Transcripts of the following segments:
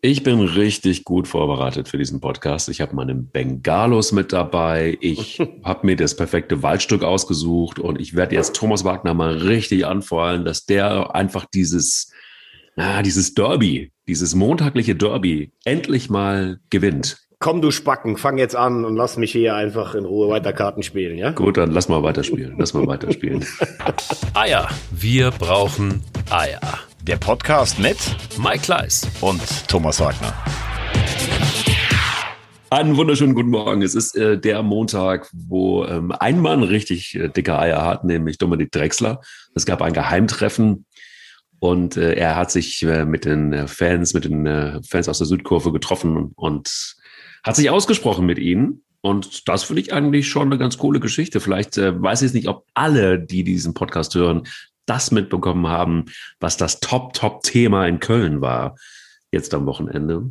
Ich bin richtig gut vorbereitet für diesen Podcast. Ich habe meinen Bengalos mit dabei. Ich habe mir das perfekte Waldstück ausgesucht und ich werde jetzt Thomas Wagner mal richtig anfallen, dass der einfach dieses, ah, dieses Derby, dieses montagliche Derby endlich mal gewinnt. Komm, du Spacken, fang jetzt an und lass mich hier einfach in Ruhe weiter Karten spielen, ja? Gut, dann lass mal weiterspielen. Lass mal weiterspielen. Eier. Wir brauchen Eier. Der Podcast mit Mike Kleiss und Thomas Wagner. Einen wunderschönen guten Morgen. Es ist äh, der Montag, wo ähm, ein Mann richtig äh, dicke Eier hat, nämlich Dominik Drexler. Es gab ein Geheimtreffen und äh, er hat sich äh, mit den äh, Fans, mit den äh, Fans aus der Südkurve getroffen und hat sich ausgesprochen mit ihnen. Und das finde ich eigentlich schon eine ganz coole Geschichte. Vielleicht äh, weiß ich nicht, ob alle, die diesen Podcast hören, das mitbekommen haben, was das Top-Top-Thema in Köln war, jetzt am Wochenende.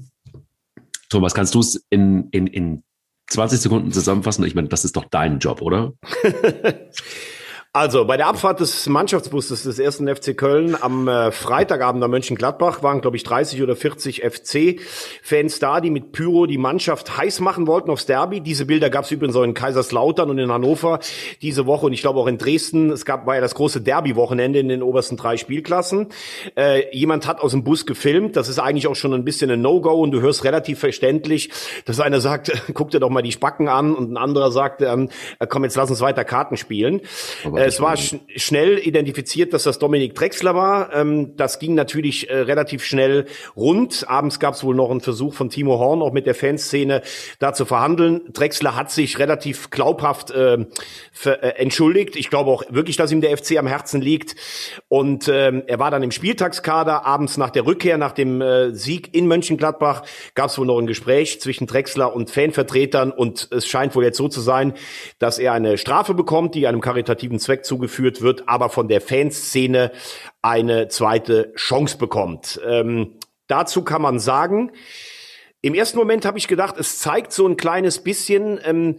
Thomas, kannst du es in, in, in 20 Sekunden zusammenfassen? Ich meine, das ist doch dein Job, oder? Also bei der Abfahrt des Mannschaftsbusses des ersten FC Köln am äh, Freitagabend am Mönchengladbach waren, glaube ich, 30 oder 40 FC-Fans da, die mit Pyro die Mannschaft heiß machen wollten aufs Derby. Diese Bilder gab es übrigens auch in Kaiserslautern und in Hannover diese Woche und ich glaube auch in Dresden. Es gab war ja das große Derby-Wochenende in den obersten drei Spielklassen. Äh, jemand hat aus dem Bus gefilmt. Das ist eigentlich auch schon ein bisschen ein No-Go und du hörst relativ verständlich, dass einer sagt, guck dir doch mal die Spacken an und ein anderer sagt, ähm, komm, jetzt lass uns weiter Karten spielen. Aber es war sch schnell identifiziert, dass das Dominik Drexler war. Ähm, das ging natürlich äh, relativ schnell rund. Abends gab es wohl noch einen Versuch von Timo Horn, auch mit der Fanszene da zu verhandeln. Drexler hat sich relativ glaubhaft äh, äh, entschuldigt. Ich glaube auch wirklich, dass ihm der FC am Herzen liegt. Und ähm, er war dann im Spieltagskader. Abends nach der Rückkehr, nach dem äh, Sieg in Mönchengladbach, gab es wohl noch ein Gespräch zwischen Drexler und Fanvertretern. Und es scheint wohl jetzt so zu sein, dass er eine Strafe bekommt, die einem karitativen Zweck zugeführt wird, aber von der Fanszene eine zweite Chance bekommt. Ähm, dazu kann man sagen, im ersten Moment habe ich gedacht, es zeigt so ein kleines bisschen, ähm,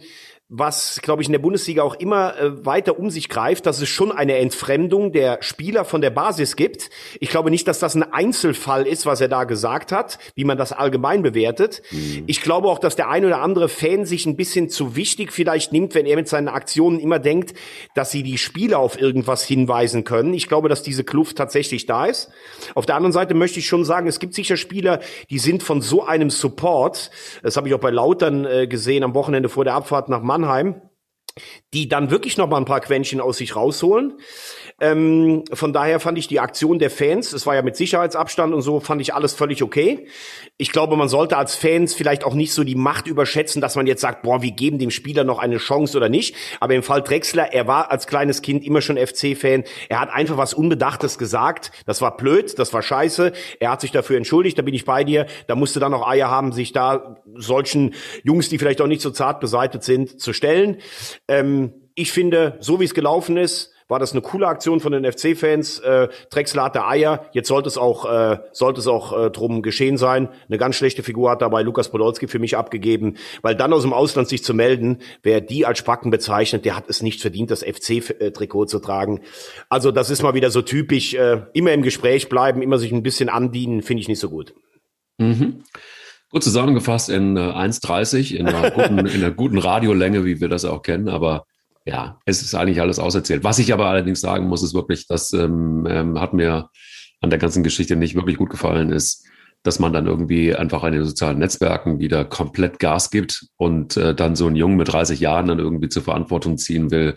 was, glaube ich, in der Bundesliga auch immer äh, weiter um sich greift, dass es schon eine Entfremdung der Spieler von der Basis gibt. Ich glaube nicht, dass das ein Einzelfall ist, was er da gesagt hat, wie man das allgemein bewertet. Mhm. Ich glaube auch, dass der ein oder andere Fan sich ein bisschen zu wichtig vielleicht nimmt, wenn er mit seinen Aktionen immer denkt, dass sie die Spieler auf irgendwas hinweisen können. Ich glaube, dass diese Kluft tatsächlich da ist. Auf der anderen Seite möchte ich schon sagen, es gibt sicher Spieler, die sind von so einem Support, das habe ich auch bei Lautern äh, gesehen am Wochenende vor der Abfahrt nach Mann Mannheim, die dann wirklich noch mal ein paar Quäntchen aus sich rausholen. Ähm, von daher fand ich die Aktion der Fans, es war ja mit Sicherheitsabstand und so, fand ich alles völlig okay. Ich glaube, man sollte als Fans vielleicht auch nicht so die Macht überschätzen, dass man jetzt sagt, boah, wir geben dem Spieler noch eine Chance oder nicht. Aber im Fall Drexler, er war als kleines Kind immer schon FC-Fan. Er hat einfach was Unbedachtes gesagt. Das war blöd, das war scheiße. Er hat sich dafür entschuldigt, da bin ich bei dir. Da musste dann noch Eier haben, sich da solchen Jungs, die vielleicht auch nicht so zart beseitet sind, zu stellen. Ähm, ich finde, so wie es gelaufen ist, war das eine coole Aktion von den FC-Fans. Äh, Drexler hatte Eier. Jetzt sollte es auch, äh, sollte es auch äh, drum geschehen sein. Eine ganz schlechte Figur hat dabei Lukas Podolski für mich abgegeben, weil dann aus dem Ausland sich zu melden, wer die als Spacken bezeichnet, der hat es nicht verdient, das FC-Trikot zu tragen. Also das ist mal wieder so typisch. Äh, immer im Gespräch bleiben, immer sich ein bisschen andienen, finde ich nicht so gut. Mhm. Gut zusammengefasst in äh, 1,30 in in einer guten Radiolänge, wie wir das auch kennen, aber ja, es ist eigentlich alles auserzählt. Was ich aber allerdings sagen muss, ist wirklich, das ähm, ähm, hat mir an der ganzen Geschichte nicht wirklich gut gefallen, ist, dass man dann irgendwie einfach in den sozialen Netzwerken wieder komplett Gas gibt und äh, dann so einen Jungen mit 30 Jahren dann irgendwie zur Verantwortung ziehen will.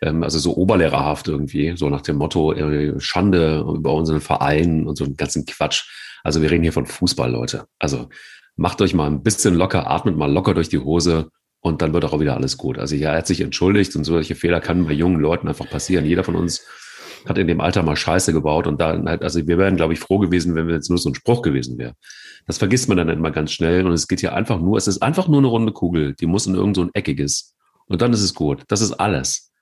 Ähm, also so oberlehrerhaft irgendwie, so nach dem Motto, äh, Schande über unseren Verein und so einen ganzen Quatsch. Also wir reden hier von Fußball, Leute. Also macht euch mal ein bisschen locker, atmet mal locker durch die Hose und dann wird auch wieder alles gut. Also ja, er hat sich entschuldigt und solche Fehler kann bei jungen Leuten einfach passieren. Jeder von uns hat in dem Alter mal Scheiße gebaut und da halt, also wir wären, glaube ich, froh gewesen, wenn wir jetzt nur so ein Spruch gewesen wäre. Das vergisst man dann immer ganz schnell und es geht hier einfach nur, es ist einfach nur eine runde Kugel, die muss in irgend so ein eckiges und dann ist es gut. Das ist alles.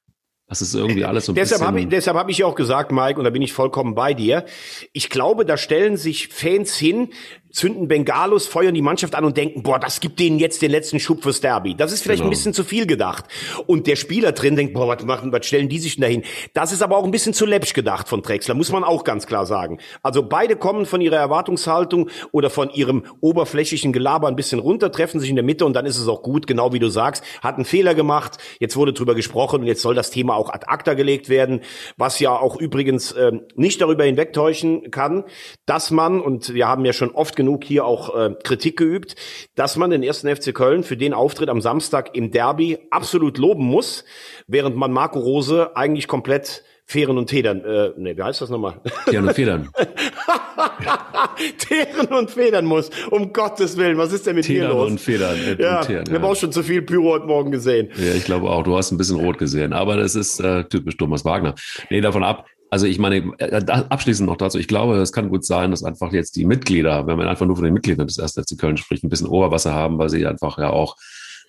Das ist irgendwie alles so ein deshalb habe ich, deshalb habe ich ja auch gesagt, Mike, und da bin ich vollkommen bei dir. Ich glaube, da stellen sich Fans hin, zünden Bengalos, feuern die Mannschaft an und denken, boah, das gibt denen jetzt den letzten Schub fürs Derby. Das ist vielleicht genau. ein bisschen zu viel gedacht. Und der Spieler drin denkt, boah, was machen, was stellen die sich denn dahin? Das ist aber auch ein bisschen zu läppsch gedacht von Drexler, muss man auch ganz klar sagen. Also beide kommen von ihrer Erwartungshaltung oder von ihrem oberflächlichen Gelaber ein bisschen runter, treffen sich in der Mitte und dann ist es auch gut, genau wie du sagst, hat einen Fehler gemacht, jetzt wurde drüber gesprochen und jetzt soll das Thema auch ad acta gelegt werden, was ja auch übrigens äh, nicht darüber hinwegtäuschen kann, dass man, und wir haben ja schon oft genug hier auch äh, Kritik geübt, dass man den ersten FC Köln für den Auftritt am Samstag im Derby absolut loben muss, während man Marco Rose eigentlich komplett Fähren und Tedern, äh, nee, wie heißt das nochmal? Teeren und Federn. Teeren und Federn muss. Um Gottes Willen, was ist denn mit dir los? und Federn. Äh, ja, Teeren, ja. wir haben auch schon zu viel Pyro heute Morgen gesehen. Ja, ich glaube auch. Du hast ein bisschen rot gesehen. Aber das ist äh, typisch Thomas Wagner. Nee, davon ab. Also ich meine, äh, abschließend noch dazu, ich glaube, es kann gut sein, dass einfach jetzt die Mitglieder, wenn man einfach nur von den Mitgliedern des 1. FC Köln spricht, ein bisschen Oberwasser haben, weil sie einfach ja auch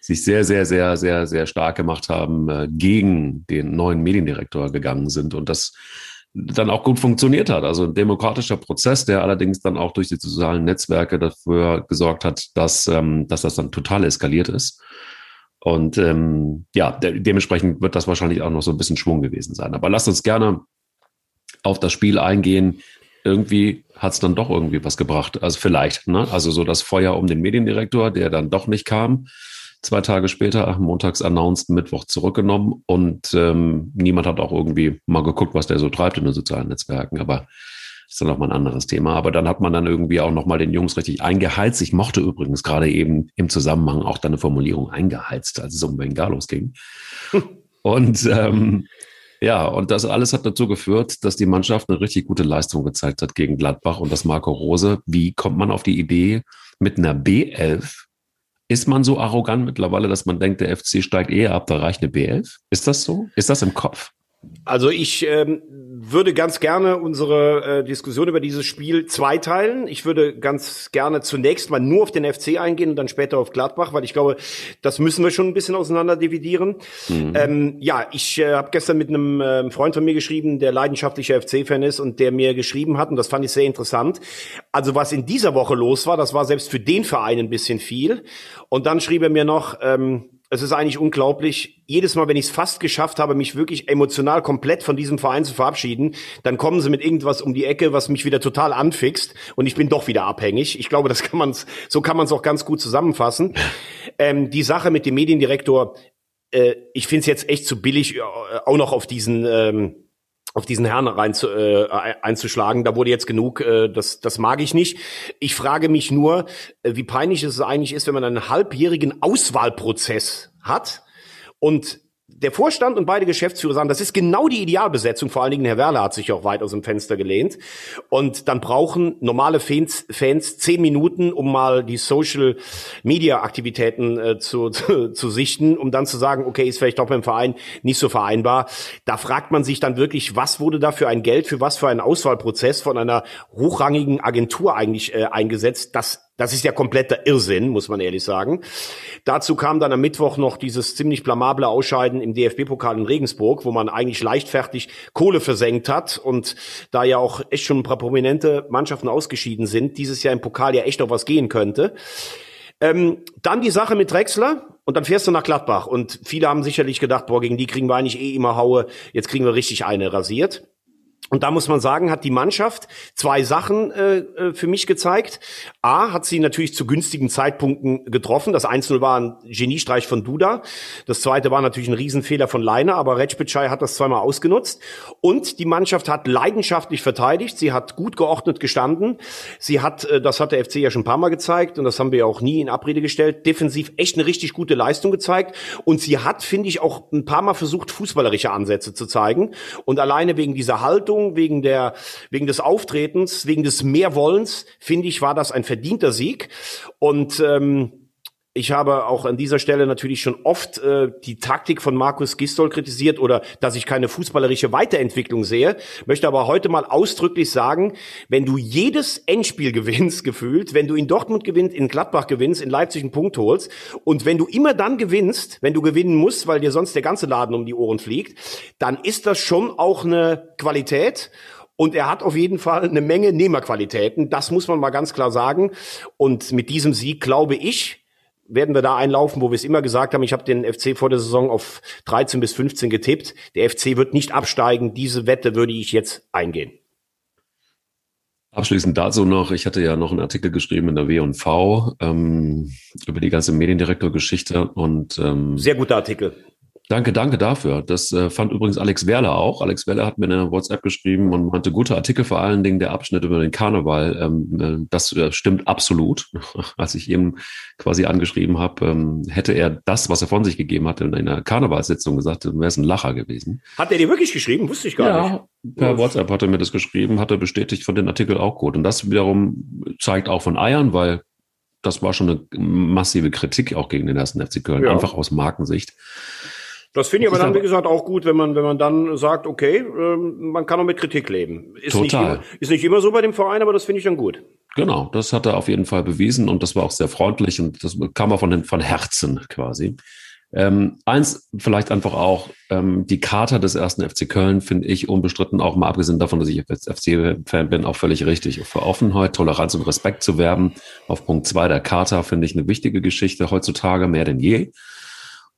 sich sehr, sehr, sehr, sehr, sehr stark gemacht haben, äh, gegen den neuen Mediendirektor gegangen sind und das dann auch gut funktioniert hat. Also ein demokratischer Prozess, der allerdings dann auch durch die sozialen Netzwerke dafür gesorgt hat, dass, ähm, dass das dann total eskaliert ist. Und ähm, ja, de dementsprechend wird das wahrscheinlich auch noch so ein bisschen Schwung gewesen sein. Aber lasst uns gerne auf das Spiel eingehen. Irgendwie hat es dann doch irgendwie was gebracht. Also vielleicht, ne? Also so das Feuer um den Mediendirektor, der dann doch nicht kam zwei Tage später, montags announced, Mittwoch zurückgenommen und ähm, niemand hat auch irgendwie mal geguckt, was der so treibt in den sozialen Netzwerken, aber ist dann noch mal ein anderes Thema. Aber dann hat man dann irgendwie auch noch mal den Jungs richtig eingeheizt. Ich mochte übrigens gerade eben im Zusammenhang auch deine Formulierung eingeheizt, als es um Bengalos ging. und ähm, ja, und das alles hat dazu geführt, dass die Mannschaft eine richtig gute Leistung gezeigt hat gegen Gladbach und das Marco Rose. Wie kommt man auf die Idee, mit einer B11 ist man so arrogant mittlerweile, dass man denkt, der FC steigt eher ab, da reicht eine B11? Ist das so? Ist das im Kopf? Also ich ähm, würde ganz gerne unsere äh, Diskussion über dieses Spiel zweiteilen. Ich würde ganz gerne zunächst mal nur auf den FC eingehen und dann später auf Gladbach, weil ich glaube, das müssen wir schon ein bisschen auseinander dividieren. Mhm. Ähm, ja, ich äh, habe gestern mit einem äh, Freund von mir geschrieben, der leidenschaftlicher FC-Fan ist und der mir geschrieben hat, und das fand ich sehr interessant. Also was in dieser Woche los war, das war selbst für den Verein ein bisschen viel. Und dann schrieb er mir noch, ähm, es ist eigentlich unglaublich. Jedes Mal, wenn ich es fast geschafft habe, mich wirklich emotional komplett von diesem Verein zu verabschieden, dann kommen sie mit irgendwas um die Ecke, was mich wieder total anfixt und ich bin doch wieder abhängig. Ich glaube, das kann man so kann man es auch ganz gut zusammenfassen. Ähm, die Sache mit dem Mediendirektor, äh, ich finde es jetzt echt zu billig, äh, auch noch auf diesen ähm, auf diesen Herrn rein zu, äh, einzuschlagen. Da wurde jetzt genug, äh, das, das mag ich nicht. Ich frage mich nur, äh, wie peinlich es eigentlich ist, wenn man einen halbjährigen Auswahlprozess hat und der Vorstand und beide Geschäftsführer sagen, das ist genau die Idealbesetzung. Vor allen Dingen Herr Werler hat sich auch weit aus dem Fenster gelehnt. Und dann brauchen normale Fans, Fans zehn Minuten, um mal die Social Media Aktivitäten äh, zu, zu, zu sichten, um dann zu sagen, okay, ist vielleicht doch beim Verein nicht so vereinbar. Da fragt man sich dann wirklich, was wurde da für ein Geld, für was für einen Auswahlprozess von einer hochrangigen Agentur eigentlich äh, eingesetzt? Das das ist ja kompletter Irrsinn, muss man ehrlich sagen. Dazu kam dann am Mittwoch noch dieses ziemlich blamable Ausscheiden im DFB-Pokal in Regensburg, wo man eigentlich leichtfertig Kohle versenkt hat und da ja auch echt schon ein paar prominente Mannschaften ausgeschieden sind, dieses Jahr im Pokal ja echt noch was gehen könnte. Ähm, dann die Sache mit Drexler und dann fährst du nach Gladbach und viele haben sicherlich gedacht, boah, gegen die kriegen wir eigentlich eh immer Haue, jetzt kriegen wir richtig eine rasiert. Und da muss man sagen, hat die Mannschaft zwei Sachen äh, äh, für mich gezeigt. A, hat sie natürlich zu günstigen Zeitpunkten getroffen. Das 1 war ein Geniestreich von Duda. Das zweite war natürlich ein Riesenfehler von Leiner, aber Recpicai hat das zweimal ausgenutzt. Und die Mannschaft hat leidenschaftlich verteidigt. Sie hat gut geordnet gestanden. Sie hat, äh, das hat der FC ja schon ein paar Mal gezeigt und das haben wir ja auch nie in Abrede gestellt, defensiv echt eine richtig gute Leistung gezeigt. Und sie hat, finde ich, auch ein paar Mal versucht, fußballerische Ansätze zu zeigen. Und alleine wegen dieser Haltung Leistung, wegen der, wegen des Auftretens, wegen des Mehrwollens, finde ich, war das ein verdienter Sieg. Und ähm, ich habe auch an dieser Stelle natürlich schon oft äh, die Taktik von Markus Gistol kritisiert oder dass ich keine fußballerische Weiterentwicklung sehe, möchte aber heute mal ausdrücklich sagen, wenn du jedes Endspiel gewinnst, gefühlt, wenn du in Dortmund gewinnst, in Gladbach gewinnst, in Leipzig einen Punkt holst und wenn du immer dann gewinnst, wenn du gewinnen musst, weil dir sonst der ganze Laden um die Ohren fliegt, dann ist das schon auch eine Qualität Und er hat auf jeden Fall eine Menge Nehmerqualitäten. Das muss man mal ganz klar sagen. Und mit diesem Sieg glaube ich, werden wir da einlaufen, wo wir es immer gesagt haben. Ich habe den FC vor der Saison auf 13 bis 15 getippt. Der FC wird nicht absteigen. Diese Wette würde ich jetzt eingehen. Abschließend dazu noch, ich hatte ja noch einen Artikel geschrieben in der W&V ähm, über die ganze Mediendirektor-Geschichte und ähm, sehr guter Artikel. Danke, danke dafür. Das äh, fand übrigens Alex Werler auch. Alex Werler hat mir eine WhatsApp geschrieben und meinte, gute Artikel, vor allen Dingen der Abschnitt über den Karneval. Ähm, äh, das äh, stimmt absolut. Als ich ihm quasi angeschrieben habe, ähm, hätte er das, was er von sich gegeben hatte, in einer Karnevalssitzung gesagt, wäre es ein Lacher gewesen. Hat er dir wirklich geschrieben? Wusste ich gar ja, nicht. Per WhatsApp hat er mir das geschrieben, hat er bestätigt von den Artikel auch gut. Und das wiederum zeigt auch von Eiern, weil das war schon eine massive Kritik auch gegen den ersten FC Köln, ja. einfach aus Markensicht. Das finde ich aber dann, wie gesagt, auch gut, wenn man, wenn man dann sagt, okay, ähm, man kann auch mit Kritik leben. Ist total. Nicht immer, ist nicht immer so bei dem Verein, aber das finde ich dann gut. Genau, das hat er auf jeden Fall bewiesen und das war auch sehr freundlich und das kam auch von, den, von Herzen quasi. Ähm, eins vielleicht einfach auch, ähm, die Charta des ersten FC Köln finde ich unbestritten, auch mal abgesehen davon, dass ich FC-Fan bin, auch völlig richtig. Für Offenheit, Toleranz und Respekt zu werben. Auf Punkt zwei der Charta finde ich eine wichtige Geschichte heutzutage mehr denn je.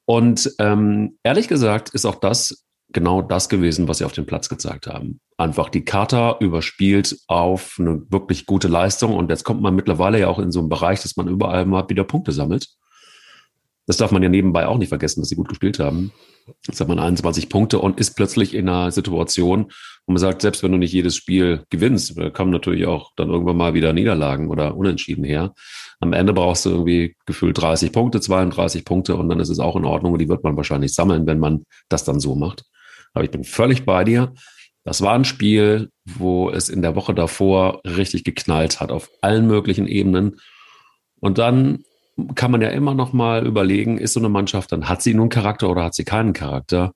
Und ähm, ehrlich gesagt ist auch das genau das gewesen, was sie auf dem Platz gezeigt haben. Einfach die Kata überspielt auf eine wirklich gute Leistung. Und jetzt kommt man mittlerweile ja auch in so einen Bereich, dass man überall mal wieder Punkte sammelt. Das darf man ja nebenbei auch nicht vergessen, dass sie gut gespielt haben. Jetzt hat man 21 Punkte und ist plötzlich in einer Situation, wo man sagt, selbst wenn du nicht jedes Spiel gewinnst, da kommen natürlich auch dann irgendwann mal wieder Niederlagen oder Unentschieden her. Am Ende brauchst du irgendwie gefühlt 30 Punkte, 32 Punkte und dann ist es auch in Ordnung und die wird man wahrscheinlich sammeln, wenn man das dann so macht. Aber ich bin völlig bei dir. Das war ein Spiel, wo es in der Woche davor richtig geknallt hat auf allen möglichen Ebenen. Und dann kann man ja immer noch mal überlegen, ist so eine Mannschaft, dann hat sie nun Charakter oder hat sie keinen Charakter?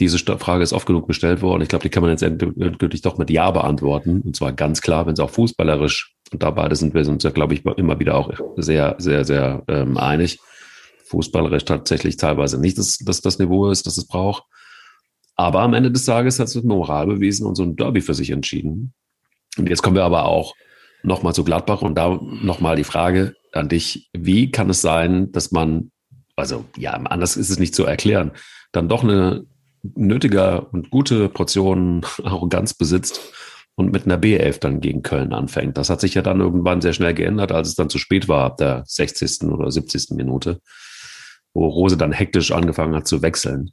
Diese Frage ist oft genug gestellt worden. Ich glaube, die kann man jetzt endgültig doch mit Ja beantworten. Und zwar ganz klar, wenn es auch fußballerisch, und da beide sind wir uns ja, glaube ich, immer wieder auch sehr, sehr, sehr ähm, einig, fußballerisch tatsächlich teilweise nicht das, das, das Niveau ist, das es braucht. Aber am Ende des Tages hat es mit Moral bewiesen und so ein Derby für sich entschieden. Und jetzt kommen wir aber auch nochmal zu Gladbach und da nochmal die Frage, an dich, wie kann es sein, dass man, also ja, anders ist es nicht zu erklären, dann doch eine nötige und gute Portion Arroganz besitzt und mit einer B11 dann gegen Köln anfängt. Das hat sich ja dann irgendwann sehr schnell geändert, als es dann zu spät war, ab der 60. oder 70. Minute, wo Rose dann hektisch angefangen hat zu wechseln,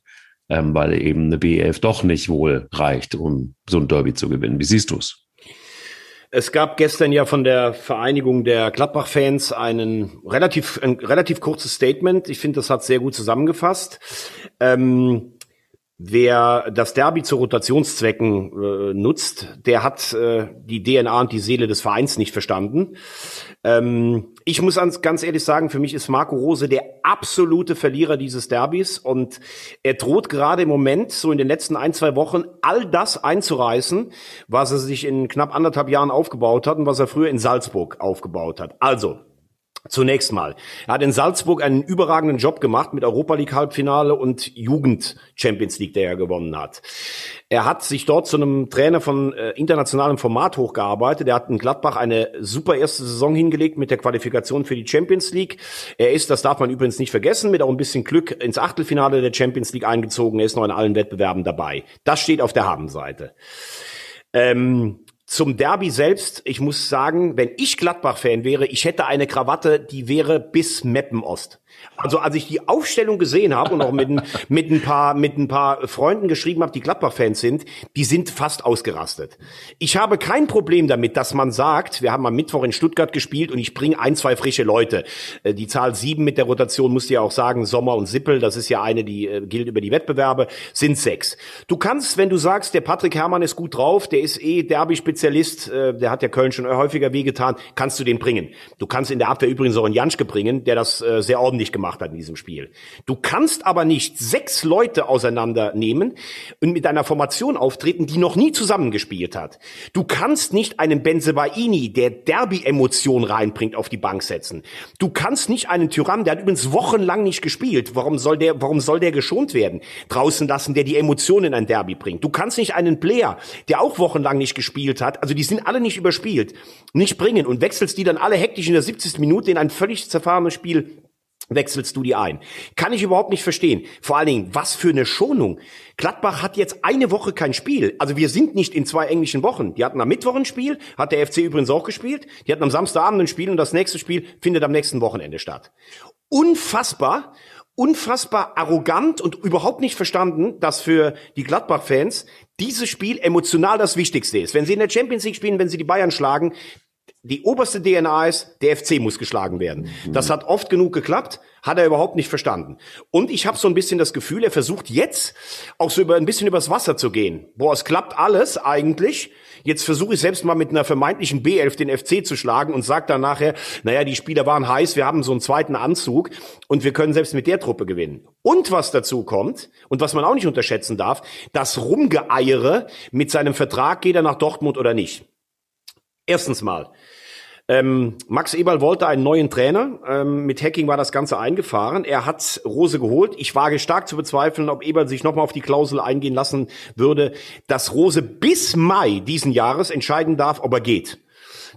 ähm, weil eben eine B11 doch nicht wohl reicht, um so ein Derby zu gewinnen. Wie siehst du es? Es gab gestern ja von der Vereinigung der Gladbach-Fans einen relativ, ein relativ kurzes Statement. Ich finde, das hat sehr gut zusammengefasst. Ähm, Wer das Derby zu Rotationszwecken äh, nutzt, der hat äh, die DNA und die Seele des Vereins nicht verstanden. Ähm, ich muss ganz ehrlich sagen, für mich ist Marco Rose der absolute Verlierer dieses Derbys und er droht gerade im Moment, so in den letzten ein, zwei Wochen, all das einzureißen, was er sich in knapp anderthalb Jahren aufgebaut hat und was er früher in Salzburg aufgebaut hat. Also, Zunächst mal. Er hat in Salzburg einen überragenden Job gemacht mit Europa League Halbfinale und Jugend Champions League, der er gewonnen hat. Er hat sich dort zu einem Trainer von äh, internationalem Format hochgearbeitet. Er hat in Gladbach eine super erste Saison hingelegt mit der Qualifikation für die Champions League. Er ist, das darf man übrigens nicht vergessen, mit auch ein bisschen Glück ins Achtelfinale der Champions League eingezogen. Er ist noch in allen Wettbewerben dabei. Das steht auf der Habenseite. Ähm, zum Derby selbst, ich muss sagen, wenn ich Gladbach-Fan wäre, ich hätte eine Krawatte, die wäre bis Meppen-Ost. Also als ich die Aufstellung gesehen habe und auch mit, mit ein paar mit ein paar Freunden geschrieben habe, die Gladbach-Fans sind, die sind fast ausgerastet. Ich habe kein Problem damit, dass man sagt, wir haben am Mittwoch in Stuttgart gespielt und ich bringe ein, zwei frische Leute. Äh, die Zahl sieben mit der Rotation musst du ja auch sagen, Sommer und Sippel, das ist ja eine, die äh, gilt über die Wettbewerbe, sind sechs. Du kannst, wenn du sagst, der Patrick Herrmann ist gut drauf, der ist eh derby Abwehrspezialist, äh, der hat ja Köln schon häufiger wehgetan, kannst du den bringen. Du kannst in der Abwehr übrigens auch einen Janschke bringen, der das äh, sehr ordentlich gemacht hat in diesem Spiel. Du kannst aber nicht sechs Leute auseinandernehmen und mit einer Formation auftreten, die noch nie zusammengespielt hat. Du kannst nicht einen Benzebaini, der Derby-Emotion reinbringt, auf die Bank setzen. Du kannst nicht einen Tyrann, der hat übrigens wochenlang nicht gespielt. Warum soll der, warum soll der geschont werden? Draußen lassen, der die Emotionen in ein Derby bringt. Du kannst nicht einen Player, der auch wochenlang nicht gespielt hat, also die sind alle nicht überspielt, nicht bringen und wechselst die dann alle hektisch in der 70. Minute in ein völlig zerfahrenes Spiel wechselst du die ein. Kann ich überhaupt nicht verstehen. Vor allen Dingen, was für eine Schonung. Gladbach hat jetzt eine Woche kein Spiel. Also wir sind nicht in zwei englischen Wochen. Die hatten am Mittwoch ein Spiel, hat der FC übrigens auch gespielt. Die hatten am Samstagabend ein Spiel und das nächste Spiel findet am nächsten Wochenende statt. Unfassbar unfassbar arrogant und überhaupt nicht verstanden, dass für die Gladbach-Fans dieses Spiel emotional das Wichtigste ist. Wenn sie in der Champions League spielen, wenn sie die Bayern schlagen, die oberste DNA ist, der FC muss geschlagen werden. Mhm. Das hat oft genug geklappt, hat er überhaupt nicht verstanden. Und ich habe so ein bisschen das Gefühl, er versucht jetzt auch so über ein bisschen übers Wasser zu gehen. Boah, es klappt alles eigentlich. Jetzt versuche ich selbst mal mit einer vermeintlichen B11 den FC zu schlagen und sage dann nachher, naja, die Spieler waren heiß, wir haben so einen zweiten Anzug und wir können selbst mit der Truppe gewinnen. Und was dazu kommt, und was man auch nicht unterschätzen darf, das Rumgeeiere mit seinem Vertrag, geht er nach Dortmund oder nicht. Erstens mal, ähm, Max Eberl wollte einen neuen Trainer. Ähm, mit Hacking war das Ganze eingefahren. Er hat Rose geholt. Ich wage stark zu bezweifeln, ob Eberl sich nochmal auf die Klausel eingehen lassen würde, dass Rose bis Mai diesen Jahres entscheiden darf, ob er geht.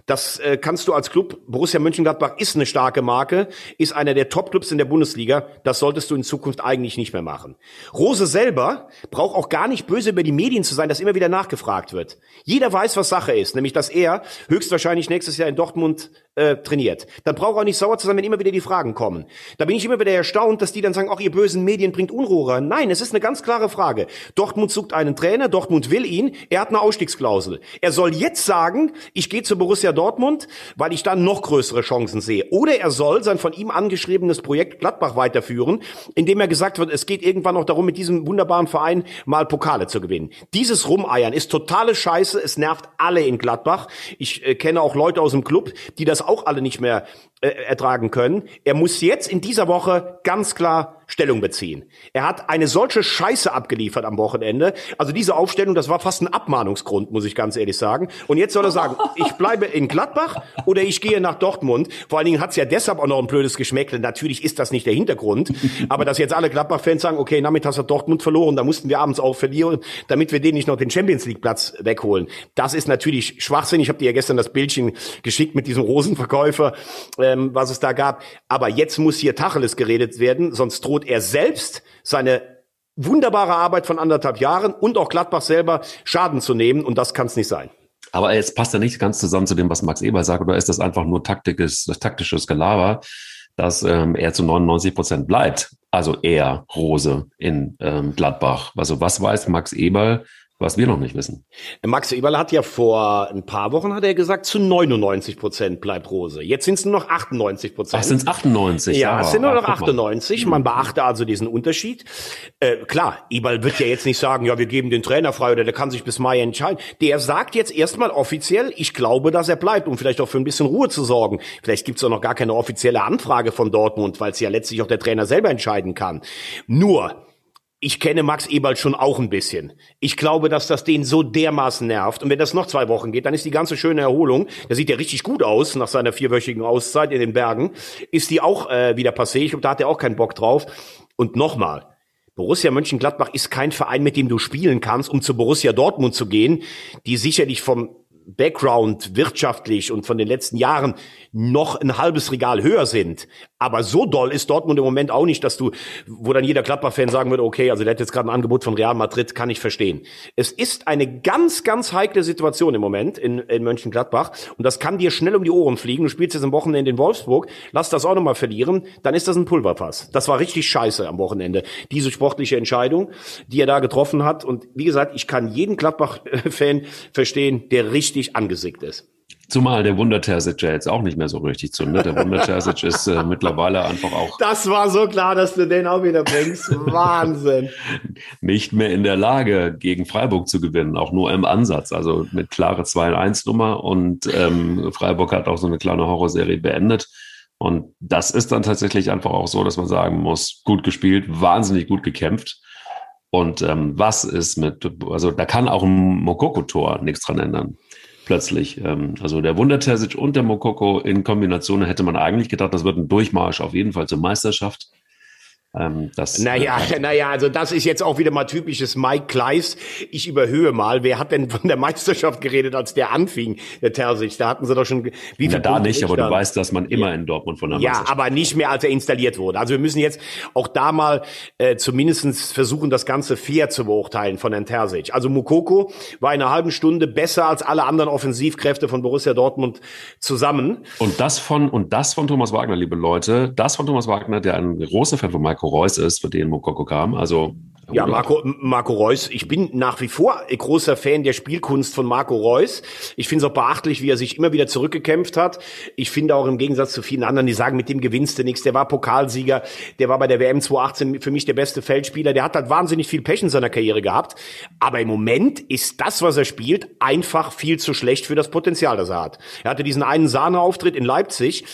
Das äh, kannst du als Club, Borussia Mönchengladbach ist eine starke Marke, ist einer der Top-Clubs in der Bundesliga. Das solltest du in Zukunft eigentlich nicht mehr machen. Rose selber braucht auch gar nicht böse über die Medien zu sein, dass immer wieder nachgefragt wird. Jeder weiß, was Sache ist, nämlich dass er höchstwahrscheinlich nächstes Jahr in Dortmund äh, trainiert. Dann braucht er auch nicht sauer zu sein, wenn immer wieder die Fragen kommen. Da bin ich immer wieder erstaunt, dass die dann sagen, auch ihr bösen Medien bringt Unruhe rein. Nein, es ist eine ganz klare Frage. Dortmund sucht einen Trainer, Dortmund will ihn, er hat eine Ausstiegsklausel. Er soll jetzt sagen, ich gehe zu Borussia Dortmund, weil ich dann noch größere Chancen sehe. Oder er soll sein von ihm angeschriebenes Projekt Gladbach weiterführen, indem er gesagt wird, es geht irgendwann noch darum, mit diesem wunderbaren Verein mal Pokale zu gewinnen. Dieses Rumeiern ist totale Scheiße, es nervt alle in Gladbach. Ich äh, kenne auch Leute aus dem Club, die das auch alle nicht mehr äh, ertragen können. Er muss jetzt in dieser Woche ganz klar Stellung beziehen. Er hat eine solche Scheiße abgeliefert am Wochenende. Also diese Aufstellung, das war fast ein Abmahnungsgrund, muss ich ganz ehrlich sagen. Und jetzt soll er sagen, ich bleibe in Gladbach oder ich gehe nach Dortmund. Vor allen Dingen hat es ja deshalb auch noch ein blödes Geschmäckle. Natürlich ist das nicht der Hintergrund. Aber dass jetzt alle Gladbach-Fans sagen, okay, Nachmittags hat Dortmund verloren, da mussten wir abends auch verlieren, damit wir denen nicht noch den Champions League-Platz wegholen. Das ist natürlich Schwachsinn. Ich habe dir ja gestern das Bildchen geschickt mit diesem Rosenverkäufer, ähm, was es da gab. Aber jetzt muss hier Tacheles geredet werden, sonst droht er selbst seine wunderbare Arbeit von anderthalb Jahren und auch Gladbach selber Schaden zu nehmen. Und das kann es nicht sein. Aber es passt ja nicht ganz zusammen zu dem, was Max Eber sagt, oder ist das einfach nur taktisches, taktisches Gelaber, dass ähm, er zu 99 Prozent bleibt? Also er, Rose in ähm, Gladbach. Also was weiß Max Eber was wir noch nicht wissen. Max Eberl hat ja vor ein paar Wochen hat er gesagt, zu 99 Prozent bleibt Rose. Jetzt sind es nur noch 98 Prozent. Ach, sind es 98? Ja, es sind nur noch 98. Man beachte also diesen Unterschied. Äh, klar, Eberl wird ja jetzt nicht sagen, ja, wir geben den Trainer frei oder der kann sich bis Mai entscheiden. Der sagt jetzt erstmal offiziell, ich glaube, dass er bleibt, um vielleicht auch für ein bisschen Ruhe zu sorgen. Vielleicht gibt es auch noch gar keine offizielle Anfrage von Dortmund, weil es ja letztlich auch der Trainer selber entscheiden kann. Nur, ich kenne Max Eberl schon auch ein bisschen. Ich glaube, dass das den so dermaßen nervt. Und wenn das noch zwei Wochen geht, dann ist die ganze schöne Erholung, der sieht ja richtig gut aus nach seiner vierwöchigen Auszeit in den Bergen, ist die auch äh, wieder passé. Ich glaube, da hat er auch keinen Bock drauf. Und nochmal, Borussia Mönchengladbach ist kein Verein, mit dem du spielen kannst, um zu Borussia Dortmund zu gehen, die sicherlich vom Background wirtschaftlich und von den letzten Jahren noch ein halbes Regal höher sind. Aber so doll ist Dortmund im Moment auch nicht, dass du, wo dann jeder Gladbach-Fan sagen würde, okay, also der hat jetzt gerade ein Angebot von Real Madrid, kann ich verstehen. Es ist eine ganz, ganz heikle Situation im Moment in, in Mönchengladbach und das kann dir schnell um die Ohren fliegen. Du spielst jetzt am Wochenende in Wolfsburg, lass das auch nochmal verlieren, dann ist das ein Pulverpass. Das war richtig scheiße am Wochenende, diese sportliche Entscheidung, die er da getroffen hat. Und wie gesagt, ich kann jeden Gladbach-Fan verstehen, der richtig angesickt ist. Zumal der Wunder Terzic ja jetzt auch nicht mehr so richtig zündet. Der Wunder Terzic ist äh, mittlerweile einfach auch. Das war so klar, dass du den auch wieder bringst. Wahnsinn. Nicht mehr in der Lage, gegen Freiburg zu gewinnen, auch nur im Ansatz. Also mit klare 2-1-Nummer und ähm, Freiburg hat auch so eine kleine Horrorserie beendet. Und das ist dann tatsächlich einfach auch so, dass man sagen muss, gut gespielt, wahnsinnig gut gekämpft. Und ähm, was ist mit, also da kann auch ein Mokoko-Tor nichts dran ändern. Plötzlich. Ähm, also der Wunder Terzic und der Mokoko in Kombination hätte man eigentlich gedacht, das wird ein Durchmarsch auf jeden Fall zur Meisterschaft. Ähm, das, naja, äh, naja, also das ist jetzt auch wieder mal typisches Mike Kleiss. Ich überhöhe mal. Wer hat denn von der Meisterschaft geredet, als der anfing, der Terzic? Da hatten sie doch schon. Wie ja, da nicht, aber dann? du weißt, dass man immer ja. in Dortmund von der Meisterschaft. Ja, aber nicht mehr, als er installiert wurde. Also wir müssen jetzt auch da mal äh, zumindestens versuchen, das Ganze fair zu beurteilen von Herrn Terzic. Also Mukoko war in einer halben Stunde besser als alle anderen Offensivkräfte von Borussia Dortmund zusammen. Und das von und das von Thomas Wagner, liebe Leute, das von Thomas Wagner, der ein großer Fan von Mike Marco Reus ist, für den Mokoko kam. Also ja, Marco, Marco Reus. Ich bin nach wie vor großer Fan der Spielkunst von Marco Reus. Ich finde es auch beachtlich, wie er sich immer wieder zurückgekämpft hat. Ich finde auch im Gegensatz zu vielen anderen, die sagen, mit dem gewinnst du nichts. Der war Pokalsieger, der war bei der WM 2018 für mich der beste Feldspieler. Der hat halt wahnsinnig viel Pech in seiner Karriere gehabt. Aber im Moment ist das, was er spielt, einfach viel zu schlecht für das Potenzial, das er hat. Er hatte diesen einen Sahneauftritt in Leipzig.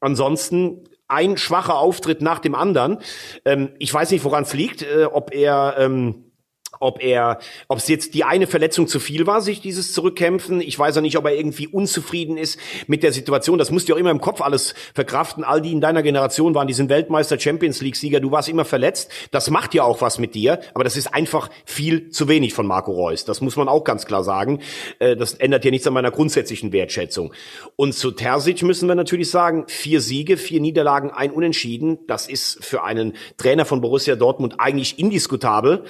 Ansonsten ein schwacher Auftritt nach dem anderen. Ähm, ich weiß nicht, woran es liegt, äh, ob er ähm, ob er, ob es jetzt die eine Verletzung zu viel war, sich dieses Zurückkämpfen. Ich weiß auch nicht, ob er irgendwie unzufrieden ist mit der Situation. Das musst du auch immer im Kopf alles verkraften. All die in deiner Generation waren, die sind Weltmeister, Champions League Sieger. Du warst immer verletzt. Das macht ja auch was mit dir. Aber das ist einfach viel zu wenig von Marco Reus. Das muss man auch ganz klar sagen. Äh, das ändert ja nichts an meiner grundsätzlichen Wertschätzung. Und zu Terzic müssen wir natürlich sagen, vier Siege, vier Niederlagen, ein Unentschieden. Das ist für einen Trainer von Borussia Dortmund eigentlich indiskutabel.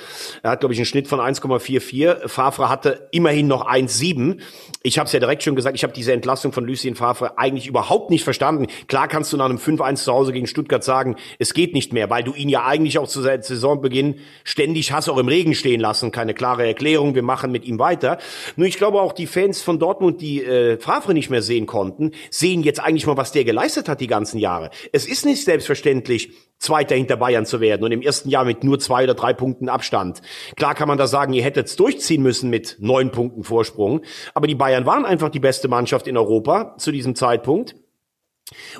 Er hat, glaube ich, einen Schnitt von 1,44. Favre hatte immerhin noch 1,7. Ich habe es ja direkt schon gesagt, ich habe diese Entlassung von Lucien Favre eigentlich überhaupt nicht verstanden. Klar kannst du nach einem 5-1 zu Hause gegen Stuttgart sagen, es geht nicht mehr, weil du ihn ja eigentlich auch zu Saisonbeginn ständig hast auch im Regen stehen lassen. Keine klare Erklärung, wir machen mit ihm weiter. Nur ich glaube auch die Fans von Dortmund, die äh, Favre nicht mehr sehen konnten, sehen jetzt eigentlich mal, was der geleistet hat die ganzen Jahre. Es ist nicht selbstverständlich, Zweiter hinter Bayern zu werden und im ersten Jahr mit nur zwei oder drei Punkten Abstand. Klar kann man da sagen, ihr hättet es durchziehen müssen mit neun Punkten Vorsprung, aber die Bayern waren einfach die beste Mannschaft in Europa zu diesem Zeitpunkt.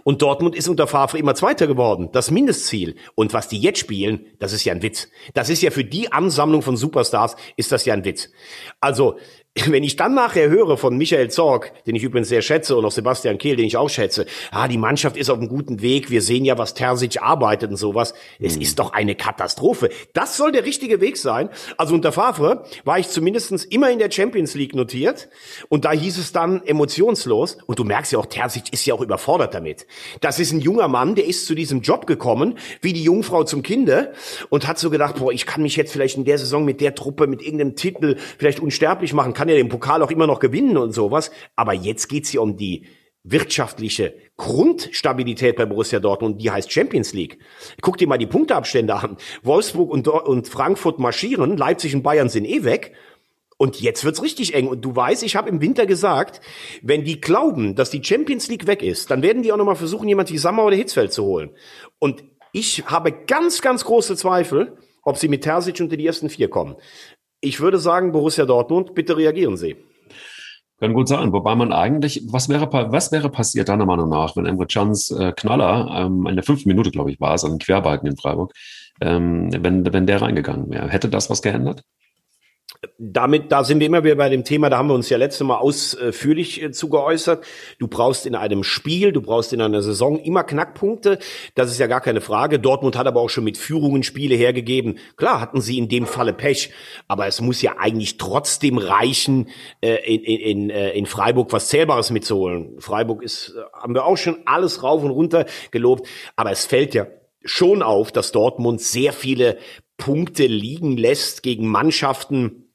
Und Dortmund ist unter Favre immer Zweiter geworden. Das Mindestziel. Und was die jetzt spielen, das ist ja ein Witz. Das ist ja für die Ansammlung von Superstars, ist das ja ein Witz. Also, wenn ich dann nachher höre von Michael Zorg, den ich übrigens sehr schätze, und auch Sebastian Kehl, den ich auch schätze, ah, die Mannschaft ist auf einem guten Weg, wir sehen ja, was Terzic arbeitet und sowas. Es mhm. ist doch eine Katastrophe. Das soll der richtige Weg sein. Also unter Favre war ich zumindestens immer in der Champions League notiert und da hieß es dann emotionslos. Und du merkst ja auch, Terzic ist ja auch überfordert damit. Das ist ein junger Mann, der ist zu diesem Job gekommen, wie die Jungfrau zum Kinde und hat so gedacht, boah, ich kann mich jetzt vielleicht in der Saison mit der Truppe, mit irgendeinem Titel vielleicht unsterblich machen, kann ja den Pokal auch immer noch gewinnen und sowas. Aber jetzt geht's hier um die wirtschaftliche Grundstabilität bei Borussia Dortmund, die heißt Champions League. Guck dir mal die Punkteabstände an. Wolfsburg und, und Frankfurt marschieren, Leipzig und Bayern sind eh weg. Und jetzt wird's richtig eng. Und du weißt, ich habe im Winter gesagt, wenn die glauben, dass die Champions League weg ist, dann werden die auch nochmal versuchen, jemand wie Sammer oder Hitzfeld zu holen. Und ich habe ganz, ganz große Zweifel, ob sie mit Terzic unter die ersten vier kommen. Ich würde sagen, Borussia Dortmund, bitte reagieren Sie. Kann gut sein. Wobei man eigentlich, was wäre, was wäre passiert deiner Meinung nach, wenn Emre Chans äh, Knaller ähm, in der fünften Minute, glaube ich, war es, an den Querbalken in Freiburg, ähm, wenn, wenn der reingegangen wäre? Hätte das was geändert? Damit, da sind wir immer wieder bei dem Thema, da haben wir uns ja letzte Mal ausführlich äh, zu. Du brauchst in einem Spiel, du brauchst in einer Saison immer Knackpunkte. Das ist ja gar keine Frage. Dortmund hat aber auch schon mit Führungen Spiele hergegeben. Klar hatten sie in dem Falle Pech, aber es muss ja eigentlich trotzdem reichen, äh, in, in, äh, in Freiburg was Zählbares mitzuholen. Freiburg ist, haben wir auch schon alles rauf und runter gelobt, aber es fällt ja schon auf, dass Dortmund sehr viele Punkte liegen lässt gegen Mannschaften,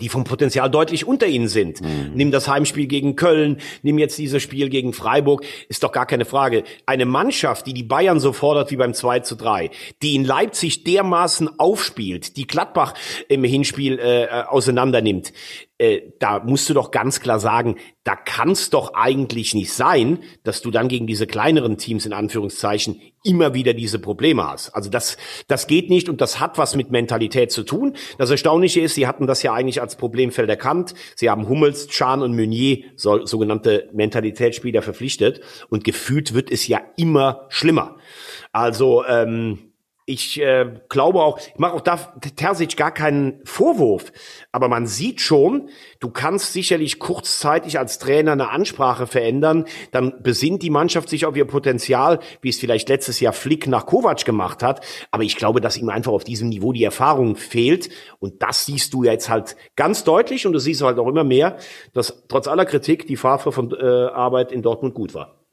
die vom Potenzial deutlich unter ihnen sind. Mhm. Nimm das Heimspiel gegen Köln, nimm jetzt dieses Spiel gegen Freiburg, ist doch gar keine Frage. Eine Mannschaft, die die Bayern so fordert wie beim 2 zu 3, die in Leipzig dermaßen aufspielt, die Gladbach im Hinspiel äh, auseinander nimmt, äh, da musst du doch ganz klar sagen, da kann es doch eigentlich nicht sein, dass du dann gegen diese kleineren Teams in Anführungszeichen immer wieder diese Probleme hast. Also das, das geht nicht und das hat was mit Mentalität zu tun. Das Erstaunliche ist, sie hatten das ja eigentlich als Problemfeld erkannt. Sie haben Hummels, Chan und Meunier, so, sogenannte Mentalitätsspieler, verpflichtet und gefühlt wird es ja immer schlimmer. Also ähm, ich äh, glaube auch, ich mache auch da Terzic gar keinen Vorwurf, aber man sieht schon, du kannst sicherlich kurzzeitig als Trainer eine Ansprache verändern, dann besinnt die Mannschaft sich auf ihr Potenzial, wie es vielleicht letztes Jahr Flick nach Kovac gemacht hat, aber ich glaube, dass ihm einfach auf diesem Niveau die Erfahrung fehlt. Und das siehst du jetzt halt ganz deutlich. Und du siehst halt auch immer mehr, dass trotz aller Kritik die Favre von äh, Arbeit in Dortmund gut war.